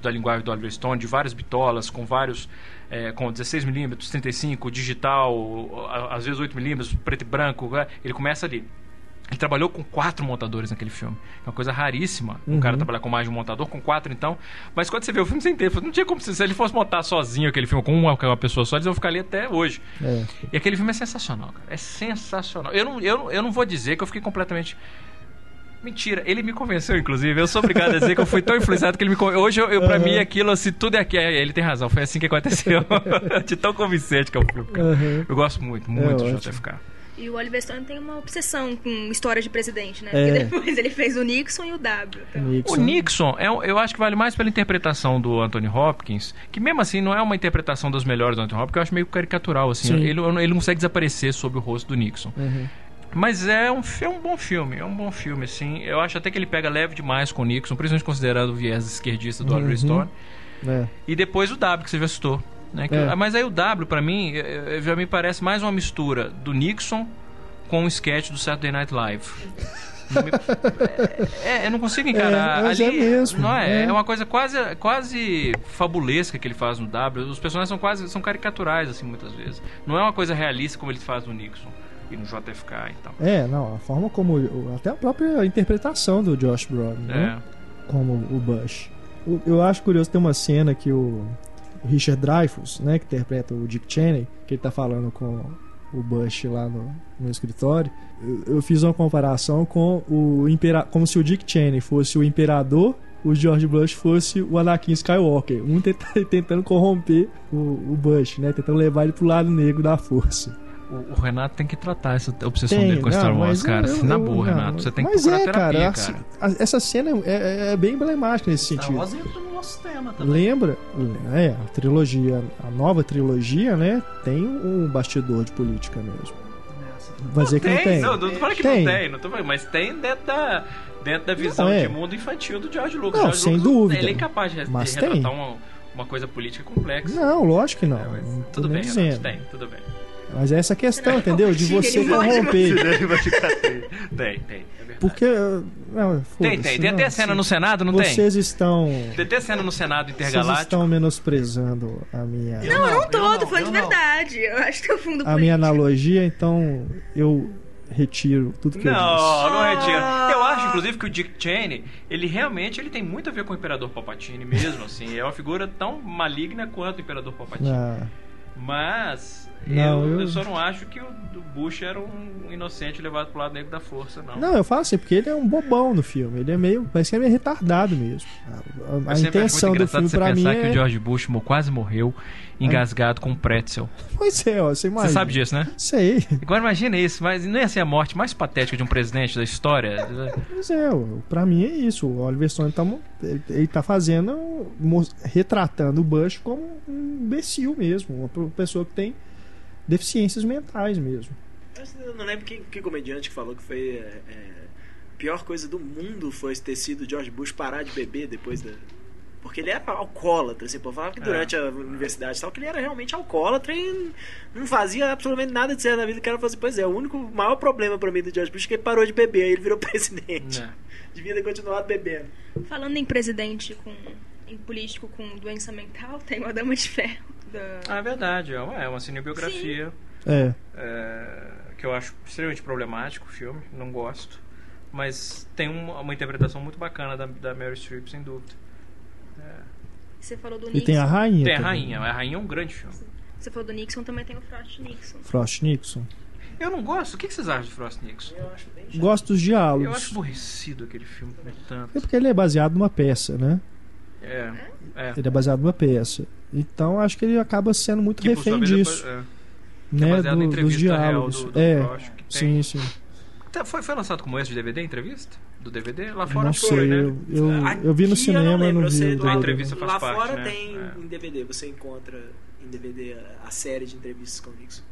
S3: da linguagem do Oliver Stone, de várias bitolas, com vários é, com 16mm, 35, digital, às vezes 8mm, preto e branco. né? Ele começa ali. Ele trabalhou com quatro montadores naquele filme. É uma coisa raríssima. Um
S1: Uhum.
S3: cara trabalhar com mais de um montador, com quatro então. Mas quando você vê o filme sem tempo, não tinha como se, se ele fosse montar sozinho aquele filme com uma, pessoa só, eles vão ficar ali até hoje.
S1: É.
S3: E aquele filme é sensacional, cara. É sensacional. Eu não, eu, eu não vou dizer que eu fiquei completamente. Mentira, ele me convenceu, inclusive. Eu sou obrigado a dizer que eu fui tão influenciado que ele me convenceu. Hoje, eu, eu, pra
S1: Uhum.
S3: mim, aquilo, assim, tudo é aqui. é, Ele tem razão, foi assim que aconteceu. De tão convincente que é o filme. cara.
S1: Uhum.
S3: Eu gosto muito, muito do
S1: ótimo.
S3: JFK.
S2: E o Oliver Stone tem uma obsessão com histórias de presidente, né?
S1: É.
S2: Porque depois ele fez o Nixon e o W. então.
S1: Nixon.
S3: O Nixon, é, eu acho que vale mais pela interpretação do Anthony Hopkins, que mesmo assim não é uma interpretação das melhores do Anthony Hopkins, eu acho meio caricatural, assim.
S1: Sim.
S3: Ele, ele não consegue desaparecer sob o rosto do Nixon.
S1: Uhum.
S3: Mas é um, é um bom filme, é um bom filme, assim. Eu acho até que ele pega leve demais com o Nixon, principalmente considerado o viés esquerdista do Oliver
S1: Uhum.
S3: Stone.
S1: É.
S3: E depois o W, que você já citou. Né?
S1: É.
S3: Mas aí o W, pra mim, eh, eh, já me parece mais uma mistura do Nixon com um sketch do Saturday Night Live. Me- é, eu não consigo encarar.
S1: É,
S3: ali,
S1: é mesmo,
S3: Não é?
S1: é.
S3: é? uma coisa quase, quase fabulesca que ele faz no W. Os personagens são quase são caricaturais, assim, muitas vezes. Não é uma coisa realista como ele faz no Nixon e no JFK e tal.
S1: É, não, a forma como. Até a própria interpretação do Josh Brolin, né?
S3: É.
S1: Como o Bush. Eu acho curioso, tem uma cena que o Richard Dreyfuss, né, que interpreta o Dick Cheney, que ele tá falando com o Bush lá no, no escritório. Eu, eu fiz uma comparação com o impera como se o Dick Cheney fosse o imperador, o George Bush fosse o Anakin Skywalker, um tenta- tentando corromper o, o Bush, né, tentando levar ele pro lado negro da força.
S3: O, o Renato tem que tratar essa obsessão
S1: Tem,
S3: dele com
S1: não,
S3: Star Wars, cara.
S1: eu-
S3: assim, na
S1: eu-
S3: boa,
S1: não,
S3: Renato. Você tem que
S1: mas
S3: procurar
S1: é,
S3: terapia,
S1: cara,
S3: cara.
S1: assim, a- essa cena é, é- é bem emblemática nesse
S5: Star
S1: sentido.
S5: Wars entra no nosso tema também.
S1: Lembra? É, a trilogia, a nova trilogia, né? Tem um bastidor de política mesmo. Vai dizer que não tem.
S3: Não, não tô falando que
S1: Tem.
S3: não tem, não tô falando, mas tem dentro da, dentro da visão
S1: Não, é.
S3: de mundo infantil do George Lucas.
S1: Não,
S3: George
S1: sem
S3: Lucas,
S1: dúvida.
S3: Ele é incapaz de, de
S1: Mas
S3: retratar
S1: tem.
S3: uma, uma coisa política complexa.
S1: Não, lógico que não.
S3: É, mas tudo bem. Renato, tem, tudo bem.
S1: Mas é essa questão, entendeu? De você corromper.
S3: Tem, tem. É verdade.
S1: Porque. Não,
S3: Tem,
S1: foda-se,
S3: tem. Tem
S1: não,
S3: até cena
S1: se
S3: no Senado, não tem?
S1: Vocês estão.
S3: Tem até cena no Senado
S1: Vocês
S3: Intergaláctico.
S1: estão menosprezando a minha.
S2: Não, eu não
S5: eu
S2: tô,
S5: não,
S2: tô falando
S5: eu
S2: de
S5: não.
S2: verdade. Eu acho que é o fundo
S1: a minha
S2: político.
S1: analogia, então eu retiro tudo que eu disse.
S3: Não, não retira. Eu acho, inclusive, que o Dick Cheney, ele realmente ele tem muito a ver com o Imperador Palpatine mesmo, assim. É uma figura tão maligna quanto o Imperador Palpatine.
S1: Ah,
S3: Mas Não, eu, eu... eu só não acho que o Bush era um inocente levado pro lado negro da força, não. Não,
S1: eu falo assim, porque ele é um bobão no filme. Ele é meio. Parece que é meio retardado mesmo. A, a, a intenção do filme pra mim.
S3: é... que o George Bush quase morreu engasgado é. com um pretzel.
S1: Pois é, ó, você imagina.
S3: Você sabe disso, né?
S1: Sei.
S3: Agora imagina isso, mas não ia ser a morte mais patética de um presidente da história?
S1: Pois é, pra mim é isso. O Oliver Stone tá, ele tá fazendo, retratando o Bush como um imbecil mesmo. Uma pessoa que tem deficiências mentais mesmo.
S4: Eu não lembro que, que comediante que falou que foi é, é, pior coisa do mundo foi ter sido George Bush parar de beber depois da. Porque ele era alcoólatra, assim, pô, falava que durante é. a universidade tal, que ele era realmente alcoólatra e não fazia absolutamente nada de certo na vida que era fazer. Pois é, o único maior problema para mim do George Bush é que ele parou de beber, aí ele virou presidente. É. Devia ter continuado bebendo.
S2: Falando em presidente com em político com doença mental, tem o Dama de Ferro. Da...
S3: Ah, é verdade, é uma, é uma cinebiografia.
S1: É.
S3: é que eu acho extremamente problemático o filme, não gosto. Mas tem uma, uma interpretação muito bacana da, da Mary Streep, sem dúvida.
S2: É. Você falou do
S1: Nixon. E tem a rainha.
S3: Tem a rainha. A rainha é um grande filme.
S2: Você falou do Nixon, também tem o Frost Nixon.
S1: Frost Nixon.
S3: Eu não gosto. O que vocês acham de Frost Nixon?
S1: Eu acho bem Gosto dos diálogos.
S3: Eu acho aborrecido aquele filme tanto.
S1: É porque ele é baseado numa peça, né?
S3: É, é.
S1: Ele é baseado numa peça. Então acho que ele acaba sendo muito que, refém disso. Depois, é né, do, dos diálogos. Do, do é, Frost, sim, sim.
S3: Tá, foi, foi lançado como esse de DVD, entrevista? Do DVD? Lá fora
S1: não
S3: foi,
S1: sei,
S3: né?
S1: Eu, eu, eu vi no cinema, eu não, não vi.
S3: Você, a entrevista faz
S4: lá
S3: parte,
S4: fora
S3: né?
S4: tem é. em DVD, você encontra em DVD a, a série de entrevistas com o Nixon.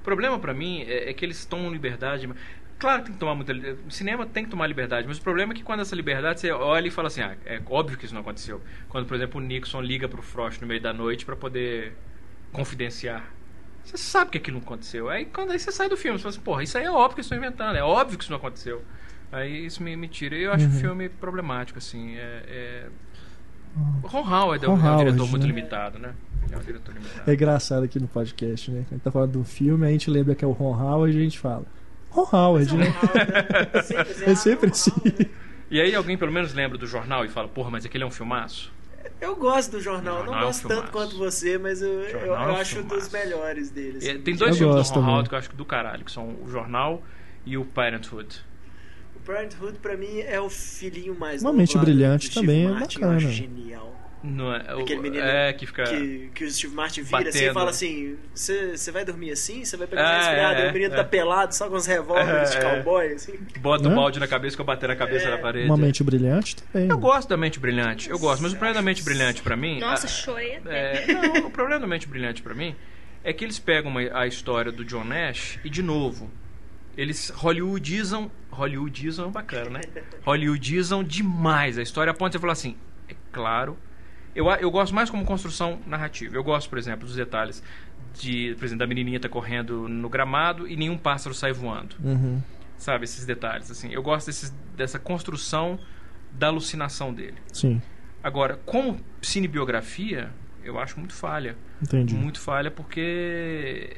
S3: O problema para mim é, é, que eles tomam liberdade. Claro que tem que tomar muita O cinema tem que tomar liberdade, mas o problema é que quando essa liberdade você olha e fala assim: ah, é óbvio que isso não aconteceu. Quando, por exemplo, o Nixon liga pro Frost no meio da noite para poder confidenciar você sabe que aquilo não aconteceu. Aí quando aí você sai do filme, você fala assim, porra, isso aí é óbvio que estou inventando, é óbvio que isso não aconteceu. Aí isso me, me tira. E eu acho uhum. o filme problemático, assim. É, é... Ron Howard é, um, é um diretor muito né? limitado, né? É um diretor limitado.
S1: É engraçado aqui no podcast, né? Quando a gente tá falando do filme, a gente lembra que é o Ron Howard e a gente fala. Ron Howard, né? é sempre assim.
S3: E aí alguém pelo menos lembra do jornal e fala, porra, mas aquele é um filmaço?
S4: Eu gosto do jornal, jornal não gosto é um tanto quanto você, mas eu, eu, eu é acho um dos melhores deles.
S3: É, tem dois eu filmes do Ron Howard que eu acho do caralho, que são o Jornal e o Parenthood.
S4: O Parenthood pra mim é o filhinho mais
S1: Uma mente brilhante também é bacana.
S4: genial.
S3: Não é, o, Aquele menino é, que fica.
S4: Que, que o Steve Martin vira batendo. assim e fala assim: Você vai dormir assim? Você vai pegar é, resfriado? É, e o menino é. tá pelado, só com os revólveres é, de cowboy, assim.
S3: Bota o balde na cabeça que eu bater na cabeça da parede.
S1: Uma mente brilhante também.
S3: Eu gosto da mente brilhante, eu gosto, mas o problema da mente brilhante pra mim.
S2: Nossa, chorei.
S3: É, não, o problema da mente brilhante pra mim é que eles pegam uma, a história do John Nash e, de novo, eles hollywoodizam. Hollywoodizam é bacana, né? Hollywoodizam demais a história a ponto de você falar assim: é claro eu, eu gosto mais como construção narrativa. Eu gosto, por exemplo, dos detalhes de, por exemplo, da menininha tá correndo no gramado e nenhum pássaro sai voando.
S1: Uhum.
S3: Sabe, esses detalhes, assim. Eu gosto desses, dessa construção da alucinação dele.
S1: Sim.
S3: Agora, como cinebiografia, eu acho muito falha.
S1: Entendi.
S3: Muito falha porque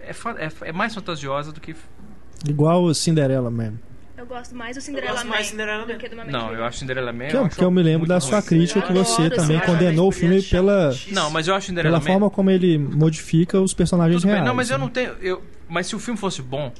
S3: é, é, é mais fantasiosa do que...
S1: Igual Cinderela mesmo.
S2: Eu gosto mais do Cinderela Man Cinderela do que do Mamãe
S3: Não, eu acho Cinderela Man.
S1: Que, eu, que eu me lembro da sua crítica que você também condenou o filme pela.
S3: Não, mas eu acho Cinderela
S1: Pela forma como ele modifica os personagens reais.
S3: Não, mas eu
S1: né?
S3: não tenho. Eu, mas se o filme fosse bom,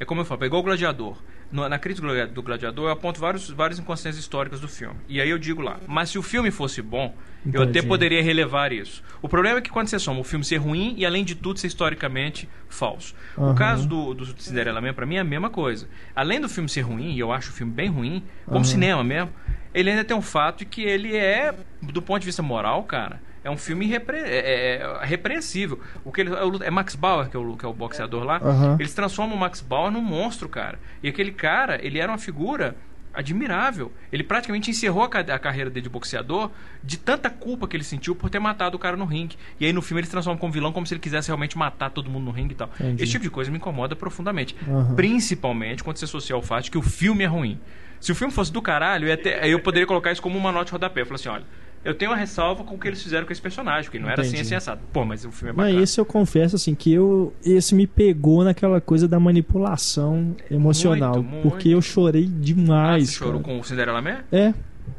S3: é como eu falo, é igual o Gladiador. No, na crítica do Gladiador, eu aponto vários, várias inconsistências históricas do filme. E aí eu digo lá, mas se o filme fosse bom, Entendi. eu até poderia relevar isso. O problema é que quando você soma o filme ser ruim e, além de tudo, ser historicamente falso. Uhum. O caso do, do Cinderela Man, pra mim, é a mesma coisa. Além do filme ser ruim, e eu acho o filme bem ruim, como uhum. cinema mesmo, ele ainda tem um fato de que ele é, do ponto de vista moral, cara, é um filme repre, é, é, repreensível. O que ele, é, é Max Bauer, que é o, que é o boxeador lá.
S1: Uhum.
S3: Eles transformam o Max Bauer num monstro, cara. E aquele cara, ele era uma figura admirável. Ele praticamente encerrou a, a, carreira dele de boxeador de tanta culpa que ele sentiu por ter matado o cara no ringue. E aí no filme ele se transforma como vilão como se ele quisesse realmente matar todo mundo no ringue e tal. Entendi. Esse tipo de coisa me incomoda profundamente.
S1: Uhum.
S3: Principalmente quando você associa ao fato de que o filme é ruim. Se o filme fosse do caralho, eu, ter, eu poderia colocar isso como uma nota de rodapé. Eu falo assim, olha, eu tenho uma ressalva com o que eles fizeram com esse personagem, porque não Entendi. era assim, assim, assado. Pô, mas o filme é bacana.
S1: Mas esse eu confesso, assim, que eu, esse me pegou naquela coisa da manipulação emocional. Muito, muito. Porque eu chorei demais. Ah, você
S3: chorou com o Cinderela Man?
S1: É.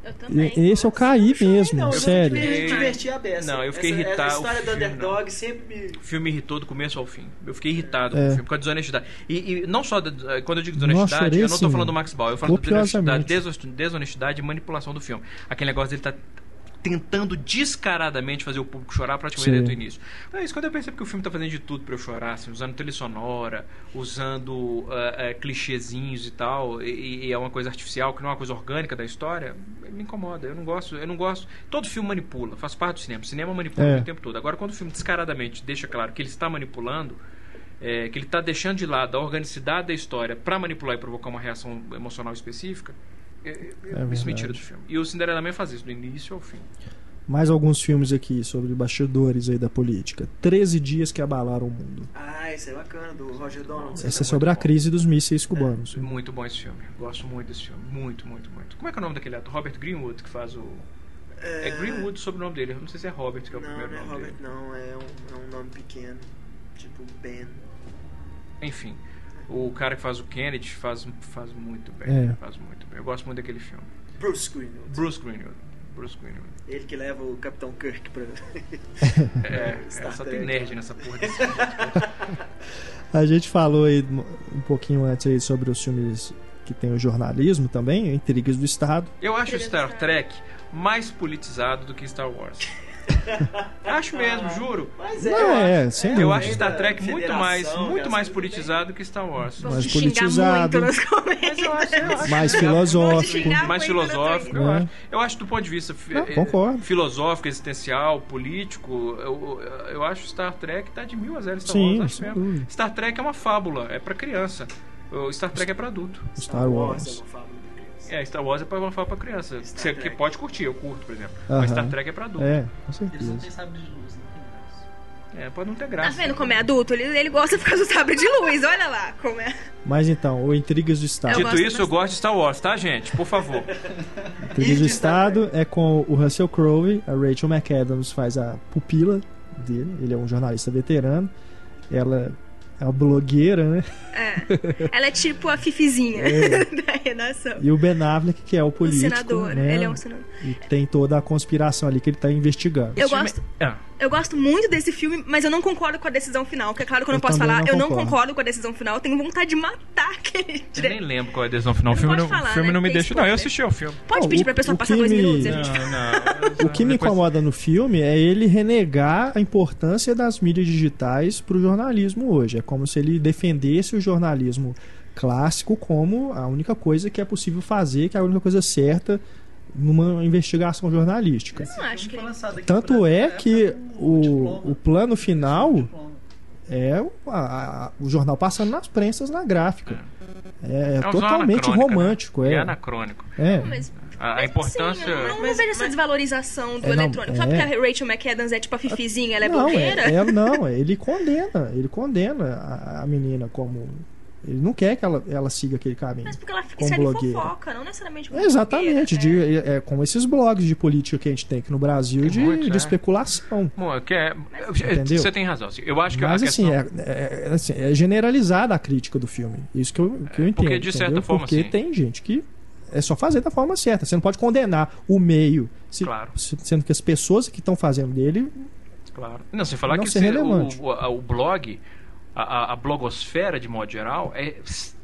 S2: Eu também.
S1: Esse eu caí mesmo,
S4: não,
S1: sério.
S4: Eu me diverti a beça.
S3: Não, eu fiquei
S4: essa,
S3: irritado,
S4: Essa história
S3: o
S4: do
S3: filme,
S4: underdog sempre me...
S3: O filme me irritou do começo ao fim. Eu fiquei irritado
S1: É.
S3: com o filme, com a desonestidade. E, e não só, da- quando eu digo desonestidade,
S1: chorei,
S3: eu não tô
S1: assim,
S3: falando do Max Bauer, eu falo da desonestidade, desonestidade e manipulação do filme. Aquele negócio dele tá tentando descaradamente fazer o público chorar praticamente
S1: Sim.
S3: desde o início. É isso, quando eu percebo que o filme tá fazendo de tudo pra eu chorar, assim, usando trilha sonora, usando ah, ah, clichêzinhos e tal, e, e é uma coisa artificial, que não é uma coisa orgânica da história, me incomoda. Eu não gosto, eu não gosto. Todo filme manipula, faz parte do cinema. O cinema manipula
S1: É.
S3: o tempo todo. Agora, quando o filme descaradamente deixa claro que ele está manipulando, é, que ele está deixando de lado a organicidade da história para manipular e provocar uma reação emocional específica, é, é,
S1: É
S3: isso me tira do filme. E o Cinderela Man faz isso, do início ao fim.
S1: Mais alguns filmes aqui sobre bastidores aí da política. 13 dias que abalaram o mundo.
S4: Ah, esse é bacana, do Roger Donald.
S1: Essa é sobre a
S3: bom.
S1: crise dos mísseis cubanos.
S3: Muito bom esse filme. Gosto muito desse filme. Muito, muito, muito. Como é que é o nome daquele ator? Robert Greenwood, que faz o. É, Greenwood sobre o nome dele. Eu não sei se é Robert que é o
S4: Não,
S3: primeiro
S4: não é
S3: nome
S4: Robert,
S3: dele.
S4: não. É um, é um nome pequeno. Tipo Ben.
S3: Enfim. O cara que faz o Kennedy faz, faz muito bem.
S1: É.
S3: Faz muito bem. Eu gosto muito daquele filme.
S4: Bruce Greenwood.
S3: Bruce Greenwood. Bruce Greenwood.
S4: Ele que leva o Capitão Kirk pra...
S3: É, é
S4: Star
S3: só
S4: Trek.
S3: tem nerd nessa porra desse filme.
S1: A gente falou aí um pouquinho antes aí sobre os filmes que tem o jornalismo também, Intrigas do Estado.
S3: Eu acho Star Trek mais politizado do que Star Wars. acho mesmo, juro.
S4: Mas
S1: Não, é, sem
S3: Eu acho Star Trek muito mais, muito
S4: aquelas
S3: mais
S4: coisas
S3: politizado que Star Wars.
S1: Mais politizado.
S2: muito.
S1: Mais
S2: Vamos
S1: filosófico.
S2: te xingar
S3: mais
S2: muito no
S3: filosófico, eu
S1: É.
S3: acho. Eu acho do ponto de vista
S1: Não,
S3: eh,
S1: concordo.
S3: filosófico, existencial, político, eu, eu acho Star Trek tá de mil a zero Star
S1: Sim,
S3: Wars, acho mesmo. Star Trek é uma fábula, é pra criança. O Star Trek é pra adulto.
S1: Star Wars.
S3: É, Star Wars é pra uma fábula pra criança.
S4: Star
S3: você-
S4: Trek.
S3: que pode curtir, eu curto, por exemplo.
S1: Aham.
S3: Mas Star Trek é pra adulto.
S1: É, com
S5: Eles não
S1: certeza.
S5: têm sabre de luz, não tem graça.
S3: É, pode não ter
S2: Tá
S3: graça.
S2: vendo como é adulto? Ele, ele gosta por causa do sabre de luz, olha lá como é.
S1: Mas então, o Intrigas do Estado.
S2: Eu
S3: Dito
S2: gosto
S3: isso, eu
S2: bastante.
S3: gosto de Star Wars, tá, gente? Por favor.
S1: Intrigas do Estado é com o Russell Crowe, a Rachel McAdams faz a pupila dele, ele é um jornalista veterano. Ela é uma blogueira, né?
S2: É. Ela é tipo a fifizinha
S1: É.
S2: da redação.
S1: E o Ben Affleck, que é o político,
S2: senador.
S1: né?
S2: Ele é um senador.
S1: E tem toda a conspiração ali que ele tá investigando.
S2: Eu gosto,
S3: É.
S2: eu gosto muito desse filme, mas eu não concordo com a decisão final. Que é claro que eu não
S1: Eu
S2: posso falar,
S1: não
S2: eu não
S1: concordo.
S2: com a decisão final. Eu tenho vontade de matar aquele
S3: Eu
S2: dire...
S3: nem lembro qual é a decisão final. O filme,
S2: pode
S3: não,
S2: falar,
S3: o filme
S2: né?
S3: não me
S2: Tem
S3: deixa. Não, eu assisti ao filme.
S2: Pode
S1: Não,
S2: pedir
S1: o-
S2: pra pessoa passar
S1: que
S2: dois
S1: me-
S2: minutos e a
S3: Não,
S2: gente...
S3: não.
S1: O que me
S3: Depois-
S1: incomoda no filme é ele renegar a importância das mídias digitais para o jornalismo hoje. É como se ele defendesse o jornalismo clássico como a única coisa que é possível fazer, que é a única coisa certa numa investigação jornalística.
S2: Eu não acho que ele...
S1: Tanto é que
S5: com
S1: o, o plano final é o, a- a- o jornal passando nas prensas na gráfica. É,
S3: É um
S1: totalmente
S3: anacrônico,
S1: romântico.
S3: Né?
S1: É,
S3: É anacrônico.
S1: é.
S2: Mas,
S3: A, a
S2: mas,
S3: importância.
S2: assim, eu não, não
S4: Mas-
S2: vejo essa
S4: mas-
S2: desvalorização do
S1: É, não,
S2: eletrônico. Só
S1: é.
S2: porque a Rachel McAdams é tipo a fifizinha, ela é
S1: não,
S2: blogueira.
S1: é, é- não, ele condena, ele condena a, a menina como ele não quer que ela, ela siga aquele caminho.
S2: Mas porque ela
S1: Como
S2: escreve
S1: blogueira.
S2: fofoca, não necessariamente como
S1: É, Exatamente, de,
S2: é.
S1: é, como esses blogs de política que a gente tem aqui no Brasil
S3: Tem
S1: de,
S3: muitos,
S1: de
S3: é.
S1: especulação.
S3: Bom, é que é-
S1: Entendeu?
S3: Você tem razão. assim, Eu acho que
S1: Mas
S3: a
S1: assim
S3: questão.
S1: é, é- é, assim, é generalizada a crítica do filme. Isso que eu, que eu entendo.
S3: porque, de certa
S1: entendeu?
S3: forma,
S1: Porque
S3: assim-
S1: tem gente que é só fazer da forma certa. Você não pode condenar o meio, se-
S3: Claro.
S1: se- sendo que as pessoas que estão fazendo dele.
S3: Claro. Não, você falar
S1: Não
S3: que
S1: ser
S3: o, o, o blog, a, a- blogosfera de modo geral, é,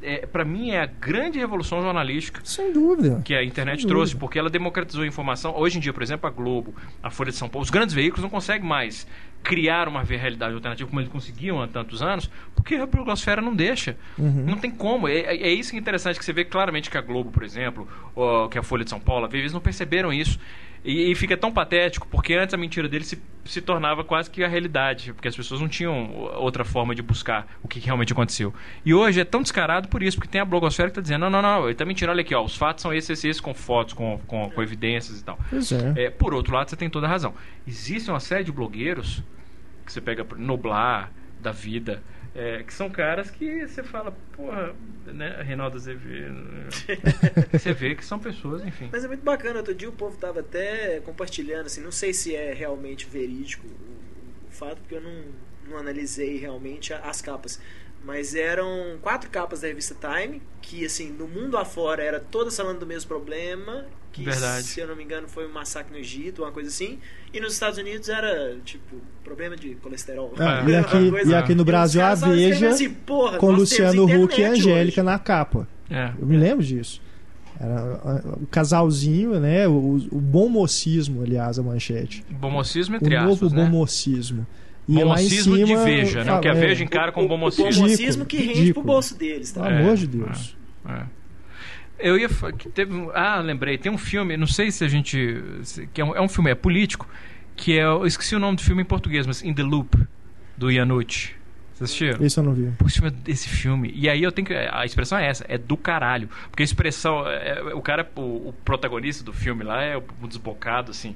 S3: é, para mim é a grande revolução jornalística
S1: Sem dúvida.
S3: que a internet trouxe,
S1: dúvida.
S3: porque ela democratizou a informação. Hoje em dia, por exemplo, a Globo, a Folha de São Paulo, os grandes veículos não conseguem mais criar uma realidade alternativa como eles conseguiam há tantos anos, porque a blogosfera não deixa.
S1: Uhum.
S3: Não tem como. É, é- é isso que é interessante, que você vê claramente que a Globo, por exemplo, ou que a Folha de São Paulo, às vezes não perceberam isso. E, e fica tão patético, porque antes a mentira dele se, se tornava quase que a realidade, porque as pessoas não tinham outra forma de buscar o que realmente aconteceu. E hoje é tão descarado por isso, porque tem a blogosfera que está dizendo, não, não, não, ele está mentindo, olha aqui, ó, os fatos são esses, esses, esses, com fotos, com, com, com evidências e tal.
S1: Pois é.
S3: É, por outro lado, você tem toda a razão. Existe uma série de blogueiros que você pega Noblar, da vida, é, que são caras que você fala, porra, né, Reinaldo Azevedo. você vê que são pessoas, enfim.
S4: Mas é muito bacana, outro dia o povo tava até compartilhando, assim, não sei se é realmente verídico o, o fato, porque eu não, não analisei realmente as capas. Mas eram quatro capas da revista Time, que assim, no mundo afora era todas falando do mesmo problema. Que,
S3: Verdade.
S4: se eu não me engano, foi um massacre no Egito, uma coisa assim. E nos Estados Unidos era, tipo, problema de colesterol.
S1: Ah,
S3: É.
S1: e, aqui,
S4: coisa-
S1: e aqui no Brasil a
S4: escrevendo
S1: Veja
S4: assim, "Porra,
S1: com Luciano Huck e Angélica
S4: hoje."
S1: na capa.
S3: É.
S1: Eu me lembro disso. Era o casalzinho, né? O, o bom mocismo, aliás, a manchete.
S3: Bomocismo
S1: O
S3: entre
S1: novo
S3: aspas,
S1: bom
S3: né?
S1: mocismo. E em
S3: Bomocismo
S1: cima,
S3: de Veja, né? O que a
S1: fala-
S3: Veja encara como
S4: O-
S3: bomocismo.
S4: O bomocismo que rende pro bolso deles, tá?
S1: Pelo
S3: É,
S1: amor de Deus.
S3: É. Eu ia. Teve, um- ah, lembrei. Tem um filme, não sei se a gente. se- que é, um, é um filme, é político, que é. Eu esqueci o nome do filme em português, mas In the Loop, do Yanucci. Vocês assistiram?
S1: Esse eu não vi.
S3: Pô, esse filme. E aí eu tenho que. A expressão é essa, é do caralho. Porque a expressão. é- é- o cara, o, o protagonista do filme lá é um desbocado, assim.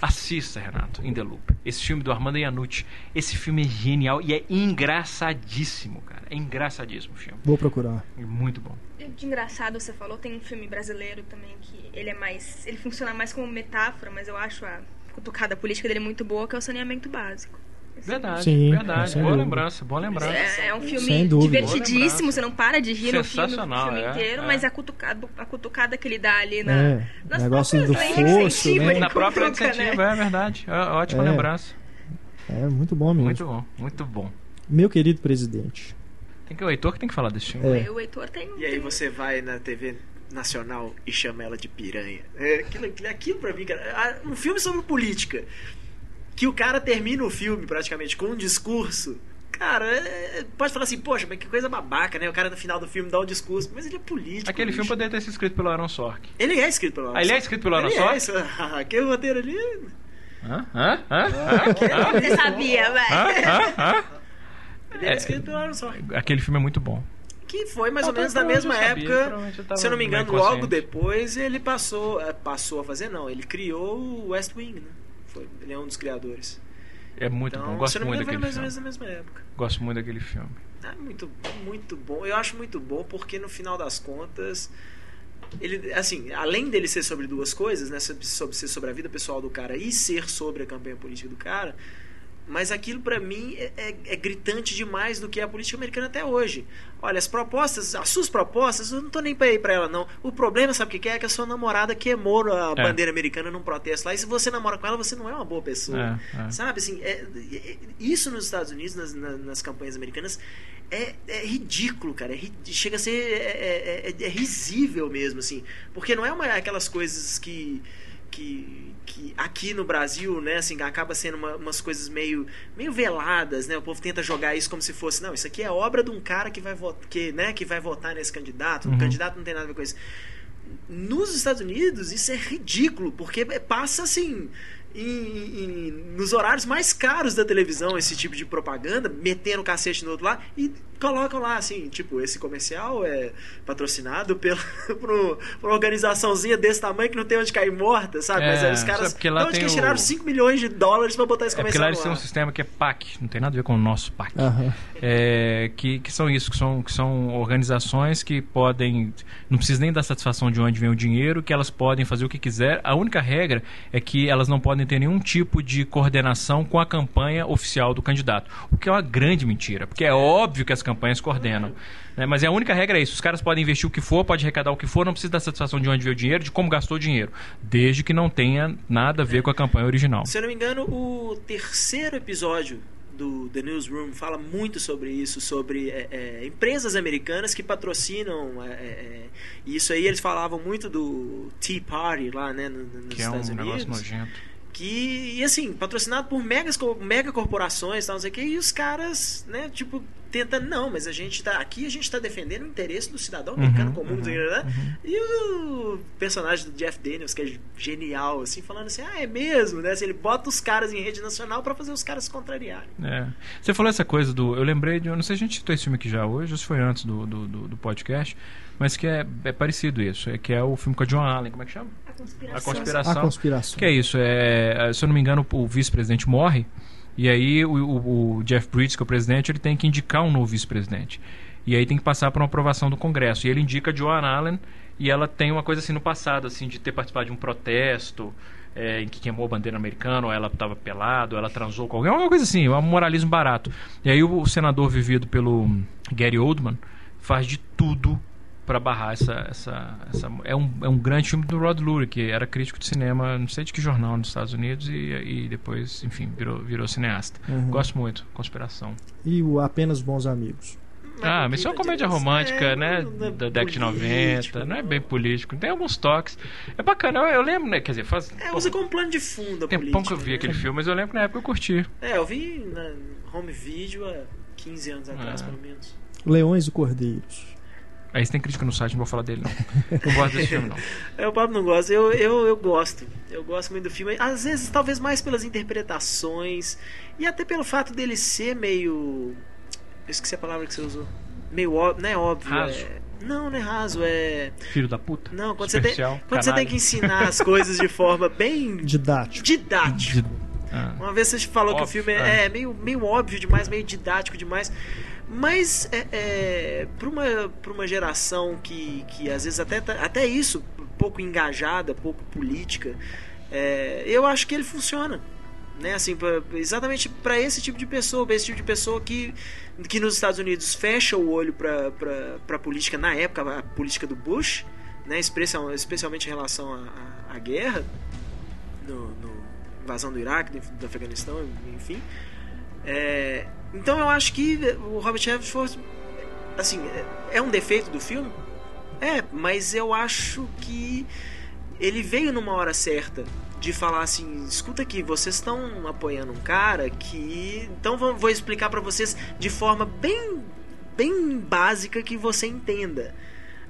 S3: Assista, Renato, In The Loop. Esse filme do Armando Iannucci. Esse filme é genial e é engraçadíssimo, cara. É engraçadíssimo o filme.
S1: Vou procurar.
S3: É muito bom.
S2: De engraçado você falou, tem um filme brasileiro também que ele é mais. ele funciona mais como metáfora, mas eu acho a cutucada política dele muito boa, que é o saneamento básico.
S3: Verdade,
S1: Sim,
S3: verdade. Boa
S1: dúvida.
S3: lembrança, boa lembrança.
S2: É, é um filme divertidíssimo, você não para de rir no filme, o
S3: Sensacional,
S2: filme
S3: é,
S2: inteiro,
S3: é.
S2: mas a cutucada, a cutucada que ele dá ali na.
S1: É,
S2: nas
S1: negócio do fosso, né?
S3: Na própria iniciativa,
S2: né?
S3: é verdade. É, ótima
S1: É.
S3: lembrança.
S1: É muito bom mesmo.
S3: Muito bom, muito bom.
S1: Meu querido presidente.
S3: Tem que, o Heitor que tem que falar desse filme.
S1: É.
S2: O Heitor tem.
S4: E aí você vai na TV nacional e chama ela de piranha. É, aquilo, aquilo, pra mim, cara. Um filme sobre política. Que o cara termina o filme praticamente com um discurso. Cara, é- pode falar assim, poxa, mas que coisa babaca, né? O cara no final do filme dá um discurso, mas ele é político.
S3: Aquele filme
S4: bicho.
S3: poderia ter sido escrito pelo Aaron Sorkin.
S4: Ele é escrito pelo
S3: Ah, ele é escrito pelo Aaron
S4: Ele
S3: Sorkin?
S4: é, isso. Aquele roteiro ali.
S3: Hã? Hã? Hã?
S2: Você sabia?
S3: Hã?
S4: Ele é,
S3: É.
S4: escrito pelo Aaron Sorkin.
S3: Hã? Aquele filme é muito bom.
S4: Que foi mais ou menos na mesma
S3: sabia,
S4: época. Se eu não me engano, logo depois ele passou, eh, passou a fazer, não. Ele criou o West Wing, né? Foi, ele é um dos criadores.
S3: É muito
S4: então,
S3: bom. Gosto muito daquele
S4: mais
S3: filme. Gosto muito daquele filme.
S4: É muito, muito bom. Eu acho muito bom porque no final das contas, ele, assim, além dele ser sobre duas coisas, né, sobre, sobre ser sobre a vida pessoal do cara e ser sobre a campanha política do cara, mas aquilo pra mim é, é- é gritante demais do que é a política americana até hoje. Olha, as propostas, as suas propostas, eu não tô nem pra ir pra ela não. O problema, sabe o que é? É que a sua namorada queimou a
S3: É.
S4: bandeira americana num protesto lá. E se você namora com ela, você não é uma boa pessoa.
S3: É, é.
S4: Sabe, assim, é- é- isso nos Estados Unidos, nas, na- nas campanhas americanas, é, ridículo, cara. Ri- chega a ser. É risível mesmo, assim. Porque não é uma, aquelas coisas que. Que, que aqui no Brasil, né, assim, acaba sendo uma- umas coisas meio, meio veladas, né? O povo tenta jogar isso como se fosse, não, isso aqui é obra de um cara que vai votar, que, né, que vai votar nesse candidato. O
S3: Uhum.
S4: candidato não tem nada a ver com isso. Nos Estados Unidos, isso é ridículo, porque passa assim. em- em- nos horários mais caros da televisão, esse tipo de propaganda, metendo o cacete no outro lá, e colocam lá assim, tipo, esse comercial é patrocinado pela, por, um- por uma organizaçãozinha desse tamanho que não tem onde cair morta, sabe? Mas
S3: É,
S4: aí os caras.
S3: sabe, porque lá
S4: de onde
S3: tem
S4: que eles
S3: o-
S4: tiraram 5 milhões de dólares pra botar esse
S3: É porque
S4: comercial
S3: lá eles têm um sistema que é PAC, não tem nada a ver com o nosso PAC.
S1: Aham.
S3: É, que, que são isso, que são, que são organizações que podem, não precisa nem dar satisfação de onde vem o dinheiro, que elas podem fazer o que quiser. A única regra é que elas não podem ter nenhum tipo de coordenação com a campanha oficial do candidato, o que é uma grande mentira, porque é óbvio que as campanhas coordenam. né? Mas a única regra é isso: os caras podem investir o que for, pode arrecadar o que for, não precisa dar satisfação de onde veio o dinheiro, de como gastou o dinheiro, desde que não tenha nada a ver com a campanha original.
S4: Se eu não me engano, o terceiro episódio do The Newsroom fala muito sobre isso, sobre é, é, empresas americanas que patrocinam. É, é, e isso aí eles falavam muito do Tea Party lá, né, no- no- nos
S3: Que é um
S4: Estados
S3: negócio
S4: Unidos.
S3: nojento.
S4: Que, e assim, patrocinado por megas, mega corporações, tal, não sei o quê, e os caras, né, tipo, tentando, não, mas a gente tá aqui, a gente tá defendendo o interesse do cidadão americano
S3: Uhum,
S4: comum,
S3: uhum,
S4: né? E o personagem do Jeff Daniels, que é genial, assim, falando assim, ah, é mesmo, né? Assim, ele bota os caras em rede nacional pra fazer os caras se contrariarem.
S3: É. Você falou essa coisa do. Eu lembrei de. Eu não sei se a gente citou esse filme aqui já hoje, ou se foi antes do, do, do- do podcast, mas que é, é parecido isso. É, que é o filme com a John Allen. Como é que chama?
S2: A conspiração.
S3: A Conspiração.
S1: A conspiração.
S3: Que é isso. É, se eu não me engano, o vice-presidente morre. E aí o, o- o Jeff Bridges, que é o presidente, ele tem que indicar um novo vice-presidente. E aí tem que passar por uma aprovação do Congresso. E ele indica Joan Allen e ela tem uma coisa assim no passado, assim, de ter participado de um protesto é, em que queimou a bandeira americana, ou ela estava pelado, ou ela transou com alguém, alguma coisa assim, um moralismo barato. E aí o senador vivido pelo Gary Oldman, faz de tudo para barrar essa, essa, essa é, um, é um grande filme do Rod Lurie que era crítico de cinema não sei de que jornal nos Estados Unidos e, e depois enfim virou, virou cineasta uhum. gosto muito conspiração
S1: e o apenas bons amigos
S3: ah, mas isso é uma comédia romântica, é, né? Não é da década de 90, não é bem político. Tem alguns toques. É bacana, eu, eu lembro, né? Quer dizer, faz.
S4: É, usa como plano de fundo.
S3: Tem pouco que eu vi né? aquele filme, mas eu lembro que na época eu curti.
S4: É, eu vi na home video há 15 anos atrás, é. pelo menos.
S1: Leões e Cordeiros.
S3: Aí você tem crítica no site, não vou falar dele, não. Não gosto desse filme, não.
S4: É, o Pablo não gosta. Eu, eu, eu gosto. Eu gosto muito do filme. Às vezes, talvez mais pelas interpretações e até pelo fato dele ser meio. Eu esqueci a palavra que você usou meio óbvio, não é óbvio.
S3: Raso.
S4: É... Não, não é raso, é.
S3: Filho da puta.
S4: Não, quando, você tem, quando você tem que ensinar as coisas de forma bem.
S1: Didático.
S4: Didático. Ah. Uma vez você falou óbvio, que o filme é, é, meio, meio óbvio demais, meio didático demais. Mas é, é, para uma, uma geração que, que às vezes até, tá, até isso, pouco engajada, pouco política, é, eu acho que ele funciona né? Assim, pra, exatamente para esse tipo de pessoa, esse tipo de pessoa que, que nos Estados Unidos fecha o olho para a política na época, a política do Bush, né? Especial, especialmente em relação à, à, guerra, no, invasão do Iraque, do Afeganistão, enfim. É, então eu acho que o Robert Redford, assim, é, é um defeito do filme, é, mas eu acho que ele veio numa hora certa de falar assim, escuta aqui, vocês estão apoiando um cara que então vou, vou explicar para vocês de forma bem bem básica que você entenda.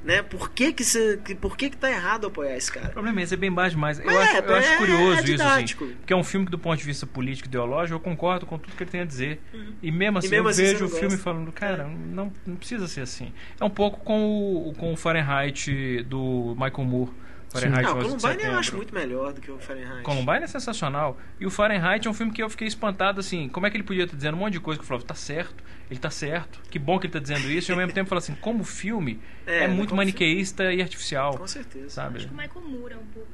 S4: Né? Por que que, você, por que que tá errado apoiar esse cara? O
S3: problema é esse, é bem baixo demais. Eu, é, acho, eu é, acho curioso é isso, assim. Porque é um filme que, do ponto de vista político ideológico, eu concordo com tudo que ele tem a dizer. Uhum. E mesmo assim, e mesmo eu assim vejo o filme falando, cara, é. não, não precisa ser assim. É um pouco com o, com o Fahrenheit do Michael Moore
S4: Fahrenheit Não, Columbine eu acho muito melhor do que o Fahrenheit.
S3: Columbine é sensacional. E o Fahrenheit é um filme que eu fiquei espantado, assim, como é que ele podia estar dizendo um monte de coisa que eu falava, tá certo, ele tá certo, que bom que ele tá dizendo isso, e ao mesmo tempo falar assim, como filme é, é muito maniqueísta filme. e artificial.
S4: Com certeza.
S3: Sabe?
S2: Acho que o Michael Moore é um pouco.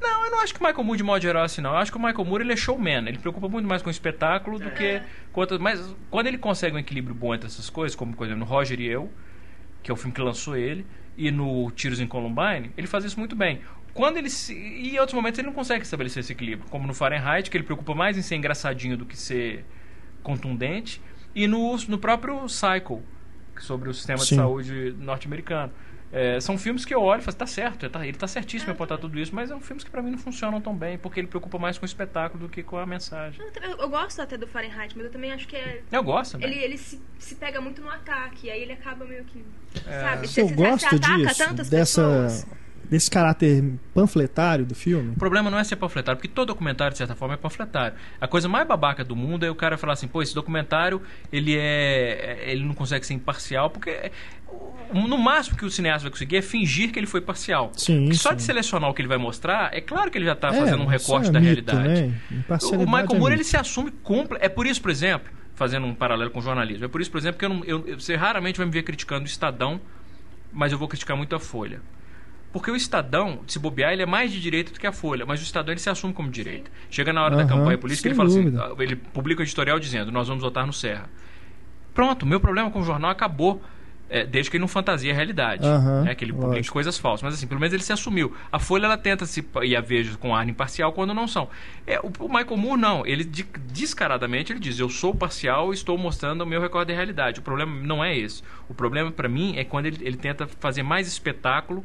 S3: Não, eu não acho que o Michael Moore de modo geral assim, não. Eu acho que o Michael Moore ele é showman. Ele preocupa muito mais com o espetáculo do é. que com outras. Mas quando ele consegue um equilíbrio bom entre essas coisas, como por exemplo no Roger e Eu, que é o filme que lançou ele, e no Tiros em Columbine, ele faz isso muito bem. Quando ele se, e em outros momentos ele não consegue estabelecer esse equilíbrio, como no Fahrenheit, que ele preocupa mais em ser engraçadinho do que ser contundente, e no, no próprio Cycle, sobre o sistema Sim. de saúde norte-americano. É, são filmes que eu olho e falo, tá certo, ele tá, ele tá certíssimo em apontar tudo isso, mas são filmes que para mim não funcionam tão bem, porque ele preocupa mais com o espetáculo do que com a mensagem.
S2: Eu, eu gosto até do Fahrenheit, mas eu também acho que é.
S3: Eu gosto,
S2: Ele, ele se, se pega muito no ataque, aí ele acaba meio que.
S1: É... Sabe? Você, eu gosto disso, dessa. Pessoas desse caráter panfletário do filme?
S3: O problema não é ser panfletário, porque todo documentário, de certa forma, é panfletário. A coisa mais babaca do mundo é o cara falar assim, pô, esse documentário, ele é. ele não consegue ser imparcial, porque no máximo que o cineasta vai conseguir é fingir que ele foi parcial.
S1: Sim,
S3: só de selecionar o que ele vai mostrar, é claro que ele já está é, fazendo um recorte é da mito, realidade. Né? O Michael é Moore, ele se assume completo. É por isso, por exemplo, fazendo um paralelo com o jornalismo, é por isso, por exemplo, que eu não, eu, você raramente vai me ver criticando o Estadão, mas eu vou criticar muito a Folha. Porque o Estadão, se bobear, ele é mais de direita do que a Folha, mas o Estadão ele se assume como direita. Chega na hora uhum, da campanha política, ele fala assim, dúvida. assim, ele publica um editorial dizendo, nós vamos votar no Serra. Pronto, meu problema com o jornal acabou. É, desde que ele não fantasia a realidade,
S1: uhum,
S3: né, que ele publique lógico. coisas falsas. Mas assim, pelo menos ele se assumiu. A Folha ela tenta se e a Veja com ar imparcial quando não são. É, o, o, Michael Moore não, ele de, descaradamente ele diz: eu sou parcial, estou mostrando o meu recorde da realidade. O problema não é esse. O problema para mim é quando ele, ele tenta fazer mais espetáculo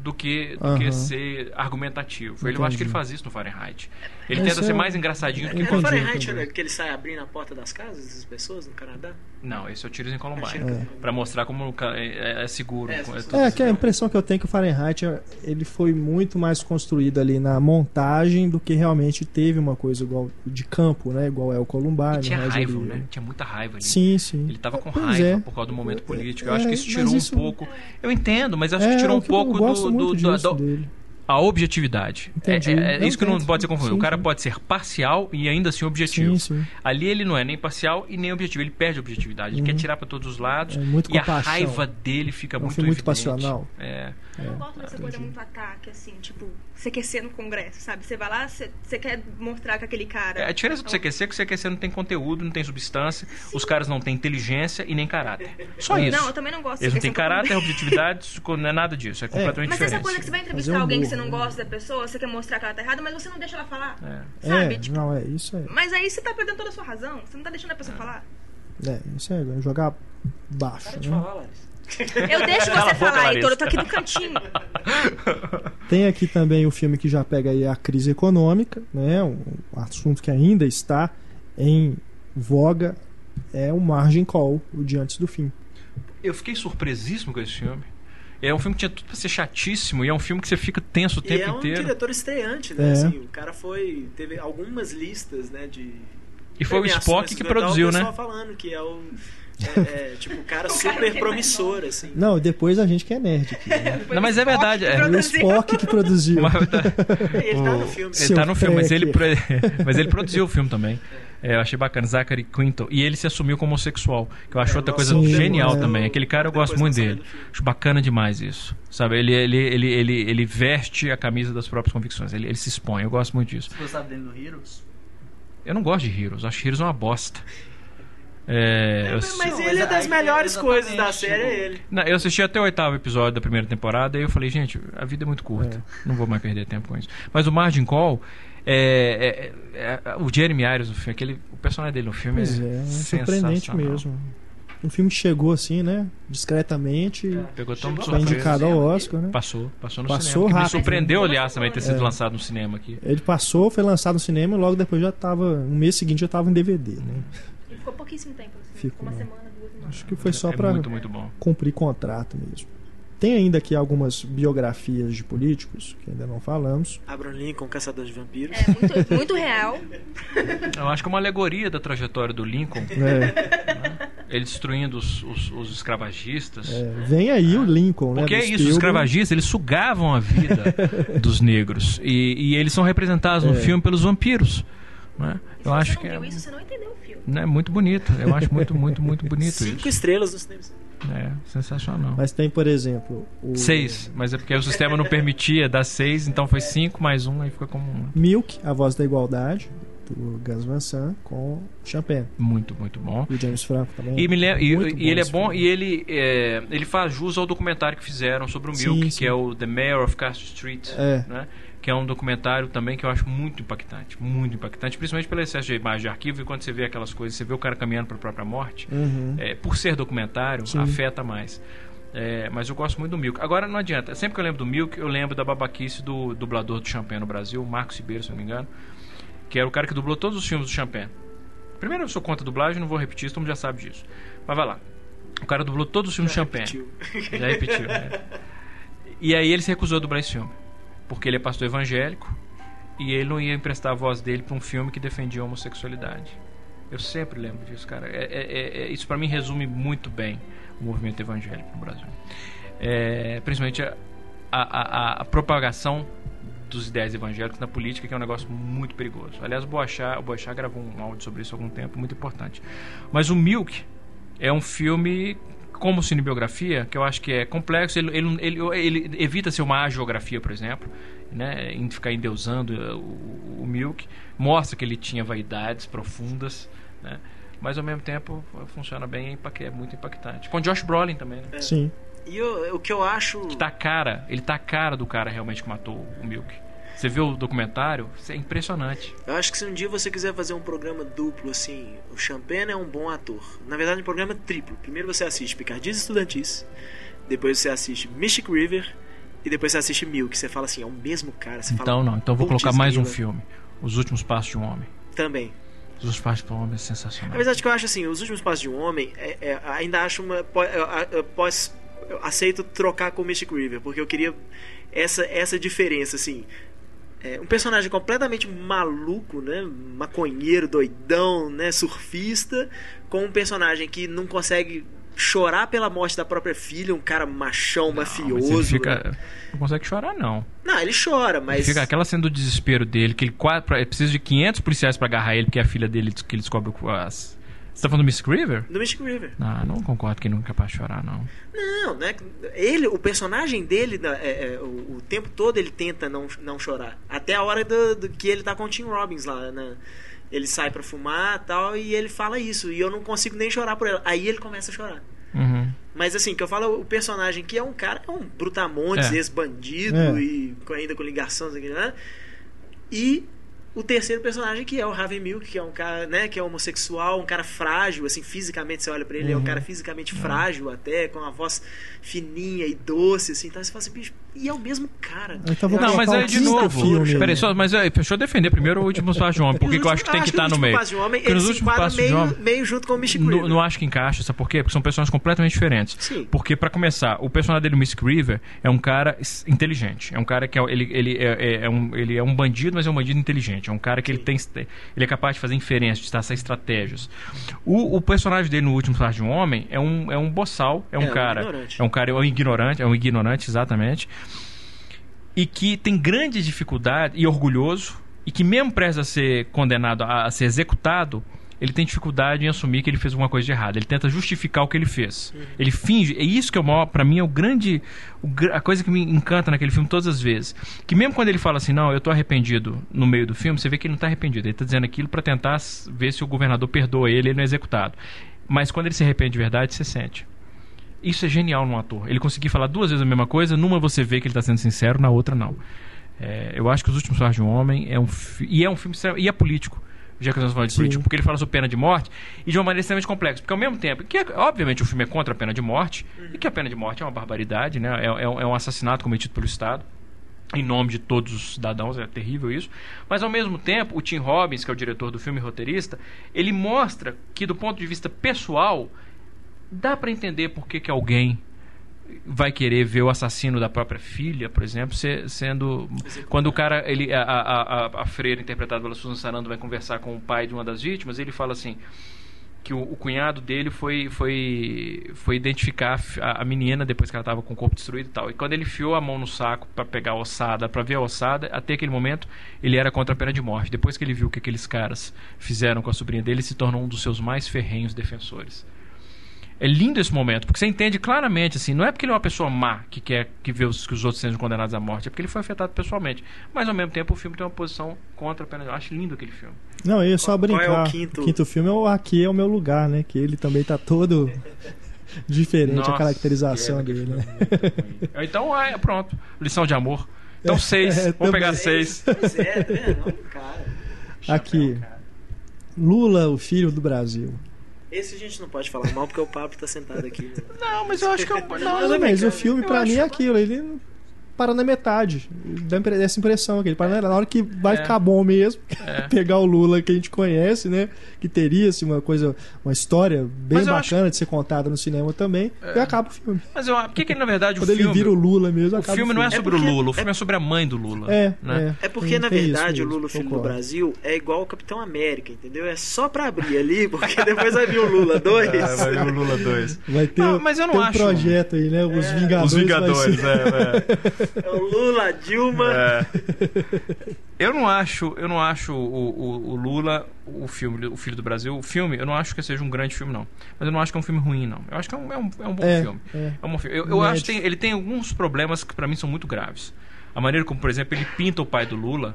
S3: do que, do uhum. que ser argumentativo. Entendi. Ele, eu acho que ele faz isso no Fahrenheit. Ele tenta ser é mais engraçadinho do que...
S4: É no Fahrenheit né, que ele sai abrindo a porta das casas das pessoas no Canadá?
S3: Não, esse é o Tiros em Columbine. É. Para mostrar como é, é seguro. É,
S1: é, é que a impressão que eu tenho é que o Fahrenheit ele foi muito mais construído ali na montagem do que realmente teve uma coisa igual de campo, né? Igual é o Columbine. E
S3: tinha raiva, né? Tinha muita raiva ali.
S1: Sim, sim.
S3: Ele tava com raiva por causa do momento político. Eu acho que isso tirou isso... um pouco... Eu entendo, mas acho que tirou um pouco do... do, do, do a objetividade. Entendi. É, é, é isso que não pode ser confundido. o cara pode ser parcial e ainda assim objetivo.
S1: Sim, sim.
S3: Ali ele não é nem parcial e nem objetivo. Ele perde a objetividade. Ele quer uhum. tirar para todos os lados.
S1: É muito
S3: e a raiva dele fica
S1: é um
S3: muito
S1: muito passional.
S3: É.
S2: Eu não gosto dessa coisa muito ataque, assim, tipo, CQC no Congresso, sabe? Você vai lá, você, você quer mostrar que aquele cara.
S3: É, a diferença do CQC é que o CQC não tem conteúdo, não tem substância, Sim. os caras não têm inteligência e nem caráter. Só isso.
S2: Não, eu também não gosto
S3: Eles não têm caráter, objetividade, não é nada disso. É, é. completamente
S2: mas
S3: diferente.
S2: Mas essa coisa que você vai entrevistar um alguém que você não gosta da pessoa, você quer mostrar que ela tá errada, mas você não deixa ela falar. É. Sabe?
S1: É, tipo, não, é isso aí.
S2: Mas aí você tá perdendo toda a sua razão. Você não tá deixando a pessoa falar.
S1: É, isso aí, jogar baixo. Para
S2: né? de falar, Larissa. Eu deixo você falar, Heitor, eu tô aqui no cantinho.
S1: Tem aqui também o filme que já pega aí a crise econômica, né? Um assunto que ainda está em voga é o Margin Call, o Diante do Fim.
S3: Eu fiquei surpresíssimo com esse filme. É um filme que tinha tudo pra ser chatíssimo e é um filme que você fica tenso o tempo inteiro.
S4: é um
S3: inteiro.
S4: diretor estreante, né? É. Assim, o cara foi... Teve algumas listas, né, de...
S3: E foi o Spock que produziu, né?
S4: falando que é o é, é, tipo, um cara super promissor, assim.
S1: Não, depois a gente que é nerd aqui. Né?
S3: Não, mas é verdade. É
S1: o Spock que produziu.
S4: Mas, tá, ele tá no filme.
S3: Ele tá no filme, mas ele, mas ele produziu o filme também. É, eu achei bacana, Zachary Quinto. E ele se assumiu como homossexual, que eu acho é, outra coisa sim, genial é. também. Aquele cara eu gosto muito dele. Acho bacana demais isso. Sabe, ele, ele, ele, ele, ele veste a camisa das próprias convicções. Ele, ele se expõe. Eu gosto muito disso.
S5: Você gostava dele no Heroes?
S3: Eu não gosto de Heroes. Acho Heroes uma bosta. É,
S4: mas, mas ele é das melhores coisas da série, é ele.
S3: Não, eu assisti até o oitavo episódio da primeira temporada e eu falei, gente, a vida é muito curta. É. Não vou mais perder tempo com isso. Mas o Margin Call, é, é, é, é o Jeremy Irons, no filme, aquele, o personagem dele no filme
S1: pois é, é surpreendente mesmo. Um filme que chegou assim, né? Discretamente. É.
S3: Pegou tão
S1: foi indicado ao Oscar, né?
S3: Passou, passou no
S1: passou
S3: cinema.
S1: Rápido,
S3: me surpreendeu, aliás, também ter sido lançado no cinema aqui.
S1: Ele passou, foi lançado no cinema e logo depois já estava. Um mês seguinte já estava em DVD, né?
S2: Ficou pouquíssimo tempo. Assim, ficou uma semana, duas semanas.
S1: Acho que foi só
S3: é
S1: para cumprir contrato mesmo. Tem ainda aqui algumas biografias de políticos que ainda não falamos.
S4: Abraham Lincoln, caçador de vampiros.
S2: É muito, muito real.
S3: Eu acho que é uma alegoria da trajetória do Lincoln. É. Ele destruindo os, os, os escravagistas.
S1: É, vem aí o Lincoln,
S3: né?
S1: Porque
S3: é isso, os escravagistas, eles sugavam a vida dos negros. E, e eles são representados no é. filme pelos vampiros. Né?
S2: Eu acho que é, isso, você não entendeu o filme.
S3: É muito bonito. Eu acho muito, muito, muito bonito
S4: Cinco
S3: isso.
S4: estrelas no cinema.
S3: É, sensacional.
S1: Mas tem, por exemplo. O...
S3: Seis, mas é porque o sistema não permitia dar seis, então foi cinco mais um, aí fica como um.
S1: Milk, A Voz da Igualdade, do Gus Van Sant, com Champagne.
S3: Muito, muito bom.
S1: E o James Franco também.
S3: E, e, e ele é bom, filme. e ele, é, ele faz jus ao documentário que fizeram sobre o Milk, sim, sim. que é o The Mayor of Castro Street. É. Né? Que é um documentário também que eu acho muito impactante, muito impactante, principalmente pelo excesso de imagem de arquivo e quando você vê aquelas coisas, você vê o cara caminhando para a própria morte, uhum. é, por ser documentário, Sim. afeta mais. É, mas eu gosto muito do Milk. Agora não adianta, sempre que eu lembro do Milk, eu lembro da babaquice do dublador do Champagne no Brasil, Marcos Ribeiro, se não me engano, que era o cara que dublou todos os filmes do Champagne. Primeiro eu sou contra a dublagem, não vou repetir, todo mundo já sabe disso. Mas vai lá. O cara dublou todos os filmes já do Champagne. Repetiu. Já repetiu. né? E aí ele se recusou a dublar esse filme porque ele é pastor evangélico e ele não ia emprestar a voz dele para um filme que defendia a homossexualidade. Eu sempre lembro disso, cara. É, é, é, é isso para mim resume muito bem o movimento evangélico no Brasil. É, principalmente a, a, a, propagação dos ideias evangélicas na política, que é um negócio muito perigoso. Aliás, o Boachá, o Boachá gravou um áudio sobre isso há algum tempo, muito importante. Mas o Milk é um filme como cinebiografia, que eu acho que é complexo, ele, ele, ele, ele evita ser uma geografia, por exemplo, né, em ficar endeusando uh, o, o, Milk, mostra que ele tinha vaidades profundas, né, mas ao mesmo tempo funciona bem, é muito impactante. Com Josh Brolin também, né?
S1: Sim.
S4: E o, o que eu acho...
S3: Que tá a cara, ele tá a cara do cara realmente que matou o Milk. Você viu o documentário? Isso é impressionante.
S4: Eu acho que se um dia você quiser fazer um programa duplo, assim, o Champagne é um bom ator. Na verdade, um programa triplo. Primeiro você assiste Picardias Estudantis, depois você assiste Mystic River e depois você assiste Milk. Você fala assim, é o mesmo cara. Você
S3: então
S4: fala,
S3: não, então vou colocar mais um filme. Os Últimos Passos de um Homem.
S4: Também.
S3: Os Últimos Passos de um Homem é sensacional.
S4: Na verdade, que eu acho assim, Os Últimos Passos de um Homem, é, é, ainda acho uma... Pós, aceito trocar com Mystic River, porque eu queria essa, essa diferença, assim é, um personagem completamente maluco, né? Maconheiro, doidão, né? Surfista, com um personagem que não consegue chorar pela morte da própria filha, um cara machão, não, mafioso.
S3: Fica... Né? Não consegue chorar, não.
S4: Não, ele chora, mas. Ele
S3: fica aquela cena do desespero dele, que ele quase, precisa de 500 policiais para agarrar ele, porque é a filha dele que ele descobre as, Você tá falando do Miss River?
S4: Do Mystic River.
S3: Ah, não concordo que ele nunca é capaz de chorar, não.
S4: Não, né? Ele, o personagem dele, né, é, é, o, o, tempo todo ele tenta não, não chorar. Até a hora do, do que ele tá com o Tim Robbins lá, né? Ele sai para fumar tal, e ele fala isso. E eu não consigo nem chorar por ela. Aí ele começa a chorar.
S3: Uhum.
S4: Mas assim, que eu falo, o personagem que é um cara, é um brutamontes,
S3: É.
S4: ex-bandido
S1: É.
S4: e com- ainda com ligações aqui, né? E o terceiro personagem que é o Harvey Milk, que é um cara, né, que é homossexual, um cara frágil, assim, fisicamente você olha pra ele, é um cara fisicamente frágil até, com uma voz fininha e doce, assim, então você fala assim, bicho, e é o mesmo cara.
S1: Então vou
S3: Não, mas aí
S1: o
S3: de novo.
S1: filme.
S3: Peraí, só, mas aí, deixa eu defender primeiro o último Passo de Homem. Por que, que eu acho que tem que estar no meio?
S4: Passo de homem,
S3: Porque
S4: ele se enquadra meio,
S3: Homem.
S4: meio junto com o Mystic
S3: Não,
S4: River.
S3: não acho que encaixa, sabe por quê? Porque são personagens completamente diferentes.
S4: Sim.
S3: Porque, pra começar, o personagem dele, o Mystic River, é um cara inteligente. É um cara que é, ele, ele, é, é- é um, ele é um bandido, mas é um bandido inteligente. É um cara que ele tem. Ele é capaz de fazer inferências, de traçar estratégias. O, o personagem dele no último Passo de um Homem é um, é um boçal, é um
S4: É, um
S3: cara.
S4: ignorante.
S3: é um cara, é um ignorante, é um ignorante, exatamente. E que tem grande dificuldade e orgulhoso, e que mesmo prestes a ser condenado a, a ser executado, ele tem dificuldade em assumir que ele fez alguma coisa de errado. Ele tenta justificar o que ele fez. Ele finge. É isso que é o maior, pra mim, é o grande. o a coisa que me encanta naquele filme todas as vezes. Que mesmo quando ele fala assim, não, eu tô arrependido no meio do filme, você vê que ele não tá arrependido. Ele tá dizendo aquilo pra tentar ver se o governador perdoa ele e ele não é executado. Mas quando ele se arrepende de verdade, você sente. Isso é genial num ator. Ele conseguir falar duas vezes a mesma coisa, numa você vê que ele está sendo sincero, na outra não. É, eu acho que Os Últimos Passos de um Homem é um e é um filme e é político. Já que nós falando de político, porque ele fala sobre pena de morte e de uma maneira extremamente complexa. Porque ao mesmo tempo, que é- obviamente o filme é contra a pena de morte, e que a pena de morte é uma barbaridade, né? é, é um- é um assassinato cometido pelo Estado em nome de todos os cidadãos, é terrível isso. Mas ao mesmo tempo, o Tim Robbins, que é o diretor do filme roteirista, ele mostra que do ponto de vista pessoal, dá para entender por que, que alguém vai querer ver o assassino da própria filha, por exemplo, se- sendo quando o cara ele a, a, a, a freira interpretada pela Susan Sarandon vai conversar com o pai de uma das vítimas, ele fala assim que o, o cunhado dele foi foi foi identificar a fi- a, a menina depois que ela estava com o corpo destruído e tal. E quando ele enfiou a mão no saco para pegar a ossada, para ver a ossada, até aquele momento ele era contra a pena de morte. Depois que ele viu o que aqueles caras fizeram com a sobrinha dele, ele se tornou um dos seus mais ferrenhos defensores. É lindo esse momento, porque você entende claramente, assim, não é porque ele é uma pessoa má que quer que vê os, que os outros sejam condenados à morte, é porque ele foi afetado pessoalmente. Mas ao mesmo tempo o filme tem uma posição contra a pena de morte. Eu acho lindo aquele filme.
S1: Não, eu ia só
S4: Qual- qual é
S1: brincar.
S4: o quinto?
S1: O quinto filme é o Aqui é o meu lugar, né? Que ele também tá todo diferente
S3: Nossa,
S1: a caracterização
S3: é,
S1: dele, né?
S3: Então, é, pronto. Lição de amor. Então, seis.
S1: é,
S3: Vamos pegar seis.
S4: Pois é, tá vendo? Olha o cara.
S1: Aqui. Lula, o filho do Brasil.
S4: Esse a gente não pode falar mal porque o Pablo tá sentado aqui. né?
S3: Não, mas eu acho que é um.
S1: Não,
S3: Não,
S1: mas, o filme
S3: Eu
S1: pra mim
S3: acho-
S1: é aquilo, ele para na metade. Dá essa impressão que ele para na hora que vai
S3: É.
S1: ficar bom mesmo,
S3: É.
S1: pegar o Lula que a gente conhece, né? Que teria assim, uma coisa, uma história bem bacana de ser contada no cinema também, e acaba o filme.
S3: Mas eu, por que, que na verdade o
S1: Quando ele
S3: filme.
S1: vira o Lula mesmo,
S3: o
S1: acaba
S3: filme não é
S4: É
S3: sobre
S4: porque-
S3: o Lula, o filme é sobre a mãe do Lula.
S1: É,
S3: né?
S1: é.
S4: É porque, na verdade, o Lula, filho do. Brasil, é igual o Capitão América, entendeu? É só pra abrir ali, porque depois vai vir o Lula 2.
S3: É, vai vir o Lula 2.
S1: Vai ter,
S3: Não, mas eu não
S1: tem um
S3: acho-
S1: projeto aí, né? Os Vingadores.
S3: Os Vingadores, é, é.
S4: É o Lula, Dilma.
S3: É. Eu não acho, eu não acho o, o, o Lula, o filme, o Filho do Brasil, o filme, eu não acho que seja um grande filme, não. Mas eu não acho que é um filme ruim, não. Eu acho que é um, é um, é um bom
S1: É,
S3: filme.
S1: é.
S3: É um bom filme. Eu, eu
S1: Médio.
S3: acho que tem- ele tem alguns problemas que pra mim são muito graves. A maneira como, por exemplo, ele pinta o pai do Lula.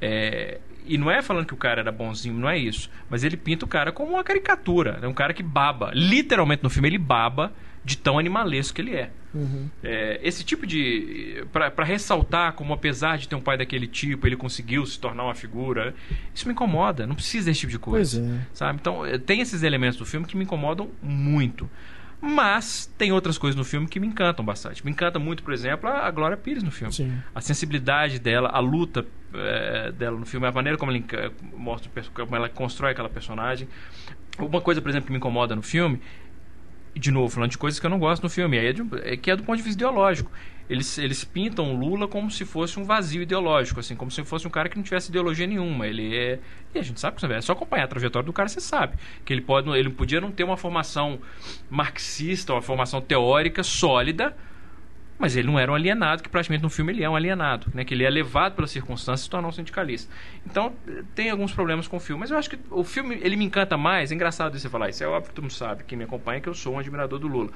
S3: é, e não é falando que o cara era bonzinho, não é isso. Mas ele pinta o cara como uma caricatura. É um cara que baba. Literalmente no filme ele baba de tão animalesco que ele é.
S1: Uhum.
S3: É, esse tipo de. para ressaltar como, apesar de ter um pai daquele tipo, ele conseguiu se tornar uma figura. Isso me incomoda. Não precisa desse tipo de coisa.
S1: É.
S3: Sabe? Então, eh, tem esses elementos do filme que me incomodam muito. Mas tem outras coisas no filme que me encantam bastante. Me encanta muito, por exemplo, a Glória Pires no filme.
S1: Sim.
S3: A sensibilidade dela, a luta eh, dela no filme, a maneira como ela mostra, como ela constrói aquela personagem. Uma coisa, por exemplo, que me incomoda no filme, de novo, falando de coisas que eu não gosto no filme, é, de- é que é do ponto de vista ideológico. Eles, eles pintam Lula como se fosse um vazio ideológico, assim, como se fosse um cara que não tivesse ideologia nenhuma. Ele é. E a gente sabe que é só acompanhar a trajetória do cara, você sabe. Que ele pode. Ele podia não ter uma formação marxista, uma formação teórica sólida, Mas ele não era um alienado, que praticamente no filme ele é um alienado, né? Que ele é levado pelas circunstâncias e se tornar um sindicalista. Então, tem alguns problemas com o filme. Mas eu acho que o filme, ele me encanta mais. É engraçado você falar isso. É óbvio que todo mundo sabe, quem me acompanha, que eu sou um admirador do Lula.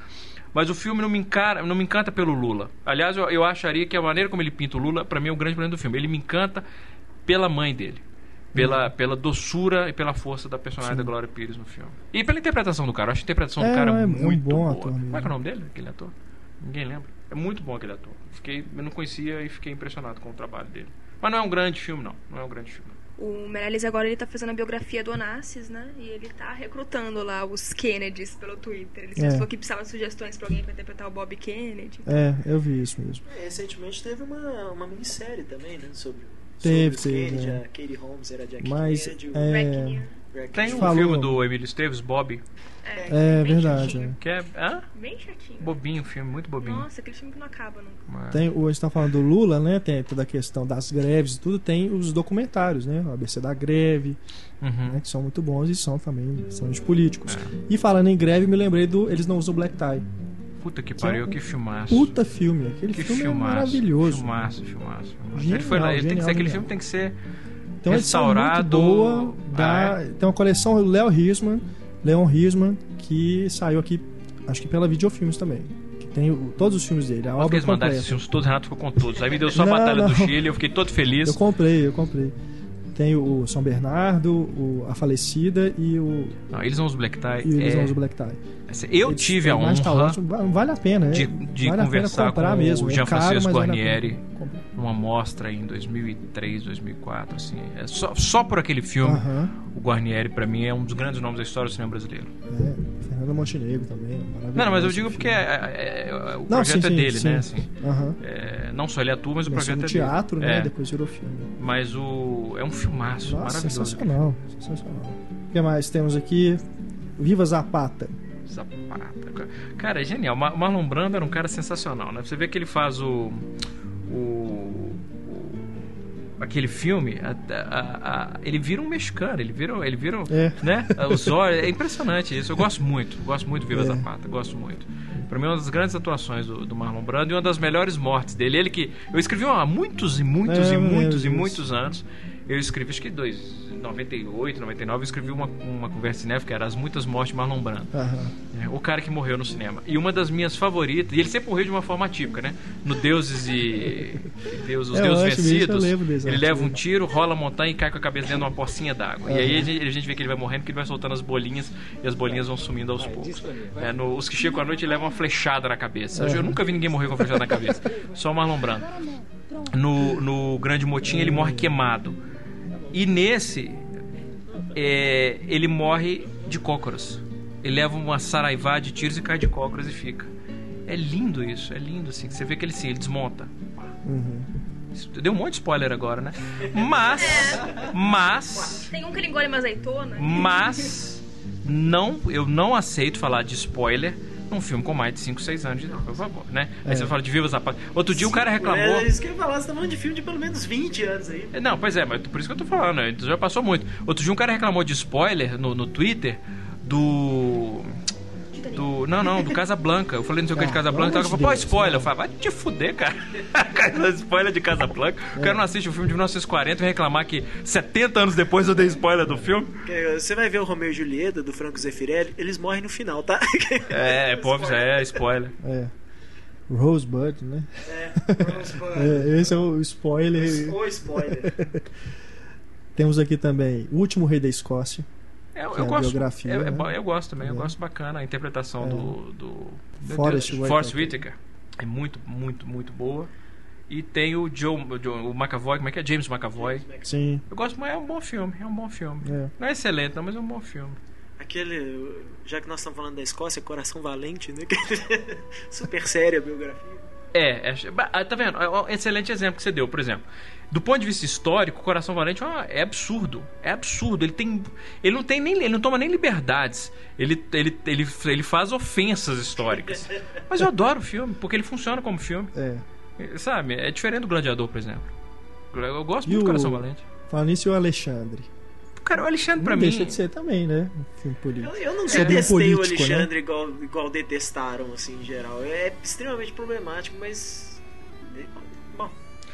S3: Mas o filme não me, encara, não me encanta pelo Lula. Aliás, eu, eu acharia que a maneira como ele pinta o Lula, para mim, é o grande problema do filme. Ele me encanta pela mãe dele. Pela, uhum. pela doçura e pela força da personagem Sim. da Glória Pires no filme. E pela interpretação do cara. Eu acho a interpretação é, do cara é, muito é um bom boa. Ator, Como é que é o nome dele, aquele ator? Ninguém lembra. É muito bom aquele ator. Fiquei, eu não conhecia e fiquei impressionado com o trabalho dele. Mas não é um grande filme, não. Não é um grande filme.
S2: O Meirelles agora ele tá fazendo a biografia do Onassis, né? E ele tá recrutando lá os Kennedys pelo Twitter. Ele é. falou que precisava de sugestões pra alguém pra interpretar o Bob Kennedy.
S1: É, eu vi isso mesmo.
S4: É, recentemente teve uma, uma minissérie também, né? Sobre,
S1: teve,
S4: sobre
S1: teve,
S4: Kennedy, é. a Katie Holmes era Jack
S1: Mas,
S4: Kennedy.
S1: O... É...
S3: Tem um Falou. filme do Emílio Esteves, Bob.
S1: É, é verdade. É.
S3: Que é, hã?
S2: Bem chatinho.
S3: Bobinho o filme, muito bobinho.
S2: Nossa, aquele filme que não acaba nunca.
S1: Tem, a gente tá falando do Lula, né? Tem toda a questão das greves e tudo. Tem os documentários, né? O ABC da greve, uhum. né? que são muito bons e são também são de políticos. É. E falando em greve, me lembrei do Eles Não Usam Black Tie.
S3: Puta que pariu, que, é um que filmaço.
S1: Puta filme. Aquele que filme é filmaço, é maravilhoso.
S3: Filmaço, filmaço. filmaço. Genial, ele foi lá, ele genial, tem que ser, aquele filme tem que ser
S1: tem uma restaurado. boa. Da, ah, é. Tem uma coleção do Léo Risman, Leon Risman, que saiu aqui, acho que pela Videofilmes também. Que tem o, todos os filmes dele. A obra eles mandaram esses
S3: filmes todos, Renato ficou com todos. Aí me deu só não, a Batalha não. do Chile, eu fiquei todo feliz.
S1: Eu comprei, eu comprei. Tem o São Bernardo, o A Falecida e o.
S3: Não, eles são os Black Tie.
S1: E eles é... são os Black Tie.
S3: Eu eles tive a honra
S1: vale a pena,
S3: de, de
S1: vale
S3: conversar com
S1: mesmo.
S3: o Jean é Francisco Guarnieri numa mostra em 2003, 2004, assim. É só, só por aquele filme, uh -huh. o Guarnieri para mim é um dos grandes nomes da história do cinema brasileiro.
S1: É, Fernando Montenegro também,
S3: Não, não mas eu digo porque é, é, é, o não, projeto sim, é dele, sim, né? Sim. Assim, uh -huh. não só ele atua, mas o projeto no é
S1: teatro,
S3: dele.
S1: né? Depois virou filme.
S3: Mas o é um filmaço, Nossa, maravilhoso.
S1: Sensacional, sensacional. O que mais temos aqui? Viva Zapata.
S3: Zapata. Cara, é genial. Marlon Brando era um cara sensacional, né? Você vê que ele faz o. o, aquele filme, a, a, a, ele vira um mexicano, ele vira, ele vira, é. né? Os olhos, é impressionante isso. Eu gosto muito, gosto muito do Viva é. Zapata, gosto muito. Para mim é uma das grandes atuações do, do, Marlon Brando e uma das melhores mortes dele. Ele que eu escrevi há muitos e muitos é, e muitos e muitos anos. Eu escrevi acho que dois 98, 99, eu escrevi uma, uma conversa cinéfica que era As Muitas Mortes de Marlon Brando. Uhum. É, o cara que morreu no cinema. E uma das minhas favoritas, e ele sempre morreu de uma forma típica, né? No Deuses e. Deus, os é, Deuses Vencidos. Ele leva um tiro, rola a montanha e cai com a cabeça dentro de uma pocinha d'água. Uhum. E aí a gente, a gente, vê que ele vai morrendo, que ele vai soltando as bolinhas e as bolinhas vão sumindo aos poucos. É, no, os que chegam à noite levam uma flechada na cabeça. Uhum. Eu nunca vi ninguém morrer com uma flechada na cabeça. Só o Marlon Brando. No, no Grande Motim ele morre queimado. E nesse, é, ele morre de cócoras. Ele leva uma saraivá de tiros e cai de cócoras e fica. É lindo isso, é lindo assim. Você vê que ele sim, ele desmonta. Uhum. Deu um monte de spoiler agora, né? Mas. Mas.
S2: Tem um que ele engole uma azeitona.
S3: Mas. Não, eu não aceito falar de spoiler um filme com mais de 5, 6 anos de idade, por favor, né? Aí é. você fala de Viva Zapata. Outro dia o cara reclamou.
S4: É isso que eu ia falar, você tá falando de filme de pelo menos 20 anos aí.
S3: Não, pois é, mas por isso que eu tô falando, né? já passou muito. Outro dia um cara reclamou de spoiler no, no Twitter do do. Não, não, do Casablanca. Eu falei não sei o que de Casablanca. Ela falou, pô, spoiler. Eu falei, vai te fuder, cara. spoiler de Casablanca. O cara não assiste o filme de 1940 e reclamar que 70 anos depois eu dei spoiler do filme.
S4: Você vai ver o Romeu e Julieta do Franco Zeffirelli, eles morrem no final, tá?
S3: é, pô, é spoiler.
S1: É. Rosebud, né?
S4: É, Rosebud. é,
S1: esse é o spoiler.
S4: O spoiler.
S1: Temos aqui também O Último Rei da Escócia.
S3: É, eu, gosto, biografia, é, né? eu gosto também, eu é. gosto bacana a interpretação do, do
S1: Forrest,
S3: Forrest Whitaker. É muito, muito, muito boa. E tem o Joe, o, Joe, o McAvoy, como é que é? James McAvoy.
S1: Sim.
S3: Eu gosto, mas é um bom filme, é um bom filme. É. Não é excelente, não, mas é um bom filme.
S4: Aquele, já que nós estamos falando da Escócia, Coração Valente, né? Super séria a biografia.
S3: É, é, ah, tá vendo? É um excelente exemplo que você deu, por exemplo. Do ponto de vista histórico, o Coração Valente é absurdo. É absurdo. Ele tem. Ele não tem nem. Ele não toma nem liberdades. Ele, ele, ele, ele faz ofensas históricas. Mas eu adoro o filme, porque ele funciona como filme.
S1: É.
S3: Sabe? É diferente do Gladiador, por exemplo. Eu gosto e muito do Coração Valente.
S1: Falando nisso, o Alexandre.
S3: Cara, o Alexandre pra
S1: não
S3: mim.
S1: deixa de ser também, né? Um político.
S4: Eu, eu não
S1: Sobre um
S4: detestei o
S1: político, né?
S4: Alexandre igual, igual detestaram, assim, em geral. É extremamente problemático, mas. Bom,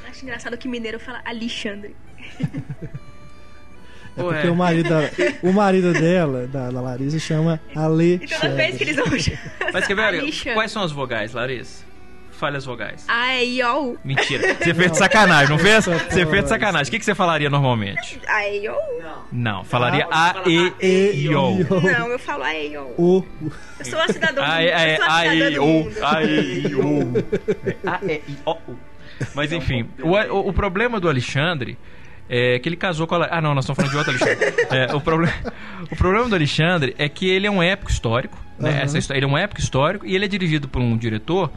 S2: Acho engraçado que mineiro fala Alexandre.
S1: É
S3: Ué.
S1: porque o marido, da, o marido dela, da, da Larissa, chama
S2: E toda
S1: Alexandre.
S2: vez que eles vão.
S3: Mas quer ver?
S2: Alexandre.
S3: Quais são as vogais, Larissa? Fale as vogais.
S2: Ai, ó.
S3: Mentira. Você fez de sacanagem, não fez? Você fez de sacanagem. O que, que você falaria normalmente?
S2: Ai, ó.
S4: não.
S3: Não, falaria A, E,
S4: A, E,
S3: I, O.
S2: Não, eu falo ai, ó.
S1: O,
S2: Eu sou a cidadã do mundo. A do
S3: o,
S2: mundo.
S3: ai, o. A, E, O. Mas enfim, o, o, o problema do Alexandre é que ele casou com a. Ah, não, nós estamos falando de outro Alexandre. É, o, proble... o problema do Alexandre é que ele é um épico histórico. Né?
S1: Aham.
S3: Essa histó- Ele é um épico histórico e ele é dirigido por um diretor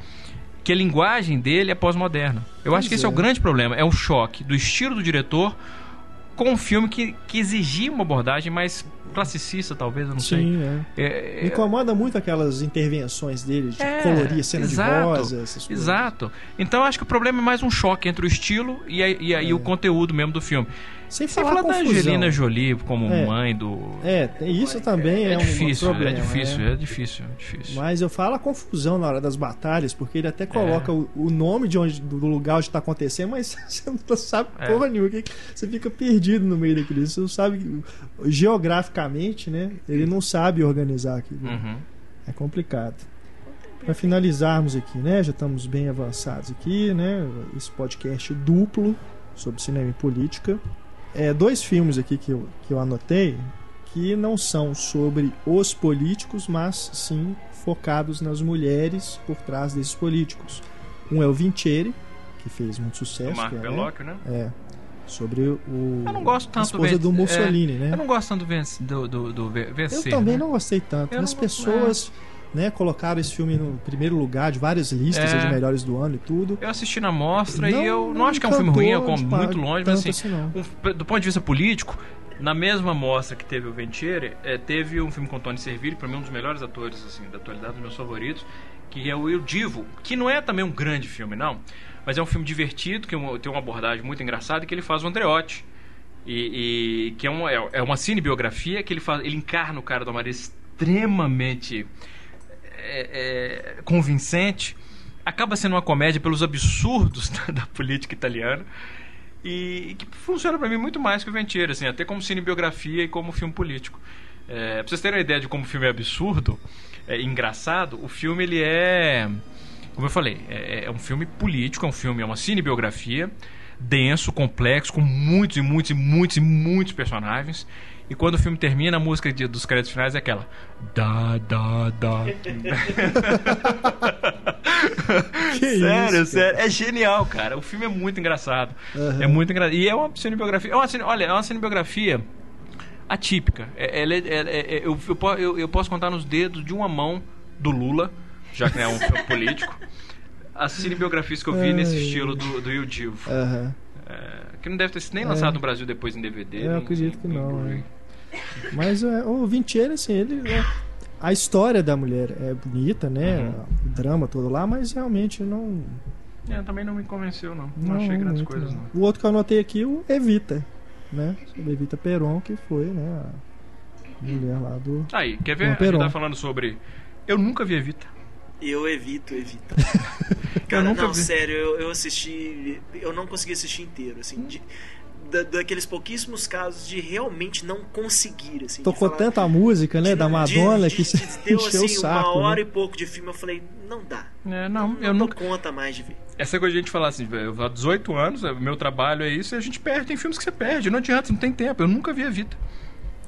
S3: que a linguagem dele é pós-moderna. Eu acho
S1: Pois
S3: que esse é.
S1: é.
S3: o grande problema. É o choque do estilo do diretor com um filme que, que exigia uma abordagem mais classicista, talvez, eu não sei.
S1: sim, é.
S3: É,
S1: Me incomoda muito aquelas intervenções dele de
S3: É,
S1: colorir cena
S3: exato,
S1: de rosa, essas coisas.
S3: Exato. Então acho que o problema é mais um choque entre o estilo e, a- e, a- e o conteúdo mesmo do filme.
S1: Sem falar
S3: fala da
S1: confusão.
S3: Angelina Jolie como
S1: É.
S3: mãe do.
S1: É, isso também é,
S3: É
S1: um
S3: difícil,
S1: problema.
S3: é difícil,
S1: é.
S3: é difícil, é difícil.
S1: Mas eu falo a confusão na hora das batalhas, porque ele até coloca o, o nome de onde, do lugar onde está acontecendo, mas você não sabe
S3: É.
S1: porra nenhuma. Você fica perdido no meio daquilo. Você não sabe. Geograficamente, né? Ele não sabe organizar aquilo.
S3: Uhum.
S1: É complicado. Para finalizarmos aqui, né? Já estamos bem avançados aqui, né? Esse podcast duplo sobre cinema e política. É, dois filmes aqui que eu, que eu anotei que não são sobre os políticos, mas sim focados nas mulheres por trás desses políticos. Um é o Vintieri, que fez muito sucesso.
S3: Marco
S1: que é, né?
S3: Né?
S1: É. Sobre o.
S3: Eu não gosto
S1: a
S3: tanto
S1: esposa do Mussolini, né?
S3: Eu não gosto tanto do, do, do, do ve-
S1: Eu
S3: vencer.
S1: também
S3: né?
S1: não gostei tanto.
S3: Eu
S1: As
S3: não-
S1: pessoas né, colocaram esse filme no primeiro lugar de várias listas
S3: É.
S1: de melhores do ano e tudo.
S3: Eu assisti na mostra e eu não acho que é um filme ruim, é
S1: encantou,
S3: como
S1: tipo,
S3: muito longe, mas assim,
S1: não.
S3: um- do ponto de vista político, na mesma mostra que teve o Ventieri, eh, teve um filme com Tony Servilli, para mim um dos melhores atores assim da atualidade, um dos meus favoritos, que é o Eu Divo, que não é também um grande filme, não, mas é um filme divertido, que é tem uma abordagem muito engraçada, que ele faz o Andreotti. E, e que é uma, é, é uma cinebiografia que ele faz, ele encarna o cara uma maneira extremamente é, é, convincente. Acaba sendo uma comédia pelos absurdos da, da política italiana e que funciona pra mim muito mais que o Ventieri, assim, até como cinebiografia e como filme político. É, pra vocês terem uma ideia de como o filme é absurdo, é engraçado, o filme ele é, como eu falei, é, é um filme político, é um filme, é uma cinebiografia denso, complexo, com muitos e muitos e muitos e muitos personagens. E quando o filme termina, a música de- dos créditos finais é aquela. Da, da, da. Sério,
S1: isso,
S3: sério. É genial, cara. O filme é muito engraçado.
S1: Aham.
S3: É muito engraçado. E é uma cinebiografia. É uma cine... Olha, é uma cinebiografia atípica. É- é- ela é- é- eu, eu- eu posso contar nos dedos de uma mão do Lula, já que não é um político, as cinebiografias que eu vi nesse estilo do, do Will Divo.
S1: Aham.
S3: É, que não deve ter sido nem lançado no Brasil depois em DVD.
S1: Eu
S3: nem-
S1: acredito que
S3: nem
S1: não,
S3: Blu-ray.
S1: Mas é, o Vintieri, assim, ele. é- a história da mulher é bonita, né?
S3: Uhum.
S1: O drama todo lá, mas realmente não.
S3: É, também não me convenceu, não. Não,
S1: Não,
S3: achei grandes coisas,
S1: não.
S3: não.
S1: O outro que eu anotei aqui, o Evita, né? Sobre Evita Peron, que foi, né? A mulher lá do.
S3: Aí, quer ver?
S1: Dom
S3: A gente tá falando sobre. Eu nunca vi Evita.
S4: Eu evito, evito. Cara,
S3: nunca
S4: não,
S3: vi.
S4: sério, eu, eu assisti. Eu não consegui assistir inteiro, assim. de- da- daqueles pouquíssimos casos de realmente não conseguir, assim. de
S1: Tocou
S4: falar-
S1: tanto a música, né?
S4: de-
S1: Da Madonna
S4: de-
S1: que
S4: de- deu
S1: encheu o
S4: assim
S1: saco.
S4: uma hora
S1: né?
S4: e pouco de filme, eu falei, não dá.
S3: É, não, eu
S4: não
S3: nunca.
S4: conta mais de ver.
S3: Essa coisa de a gente falar assim, eu há 18 anos, é, meu trabalho é isso, e a gente perde. Tem filmes que você perde, não adianta, não tem tempo. Eu nunca vi a vida.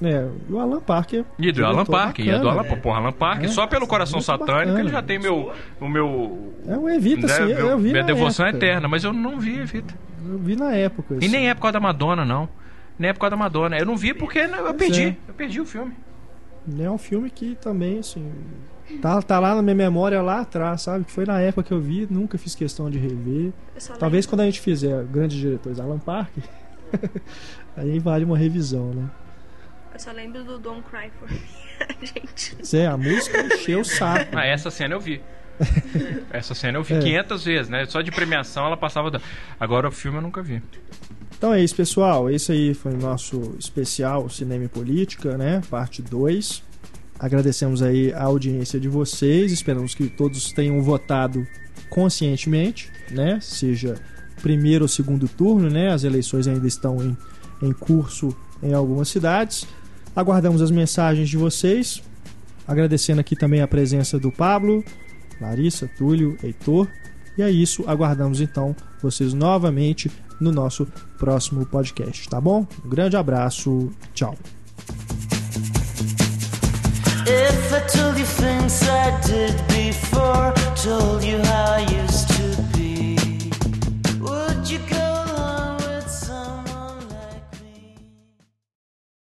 S1: É, e o Alan Parker.
S3: E do Alan
S1: diretor
S3: Park, e é do
S1: bacana,
S3: Alan, porra, Alan Park,
S1: É,
S3: só pelo coração
S1: muito
S3: satânico,
S1: bacana.
S3: ele já tem meu. O meu.
S1: É o Evita,
S3: né,
S1: assim, eu,
S3: meu-
S1: eu vi
S3: minha
S1: na
S3: devoção é
S1: época.
S3: eterna, mas eu não vi Evita.
S1: Eu vi na época.
S3: E
S1: assim.
S3: nem é por causa da Madonna, não. Nem é por causa da Madonna. Eu não vi porque eu
S1: Pois
S3: perdi.
S1: é.
S3: Eu perdi o filme.
S1: É um filme que também, assim. Tá, tá lá na minha memória lá atrás, sabe? Que foi na época que eu vi, nunca fiz questão de rever.
S2: Eu
S1: Talvez quando a gente fizer grandes diretores Alan Parker, aí vale uma revisão, né?
S2: Eu só lembro do Don't Cry For Me. Gente.
S1: Zé, a música encheu o saco.
S3: Ah, essa cena eu vi. Essa cena eu vi
S1: É.
S3: 500 vezes, né? Só de premiação ela passava. da- Agora o filme eu nunca vi.
S1: Então é isso, pessoal. Esse aí foi o nosso especial Cinema e Política, né? Parte 2. Agradecemos aí a audiência de vocês. Esperamos que todos tenham votado conscientemente, né? Seja primeiro ou segundo turno, né? As eleições ainda estão em, em curso em algumas cidades. Aguardamos as mensagens de vocês. Agradecendo aqui também a presença do Pablo, Larissa, Túlio, Heitor. E é isso, aguardamos então vocês novamente no nosso próximo podcast, tá bom? Um grande abraço, tchau. If I told you things I did before, told you how I used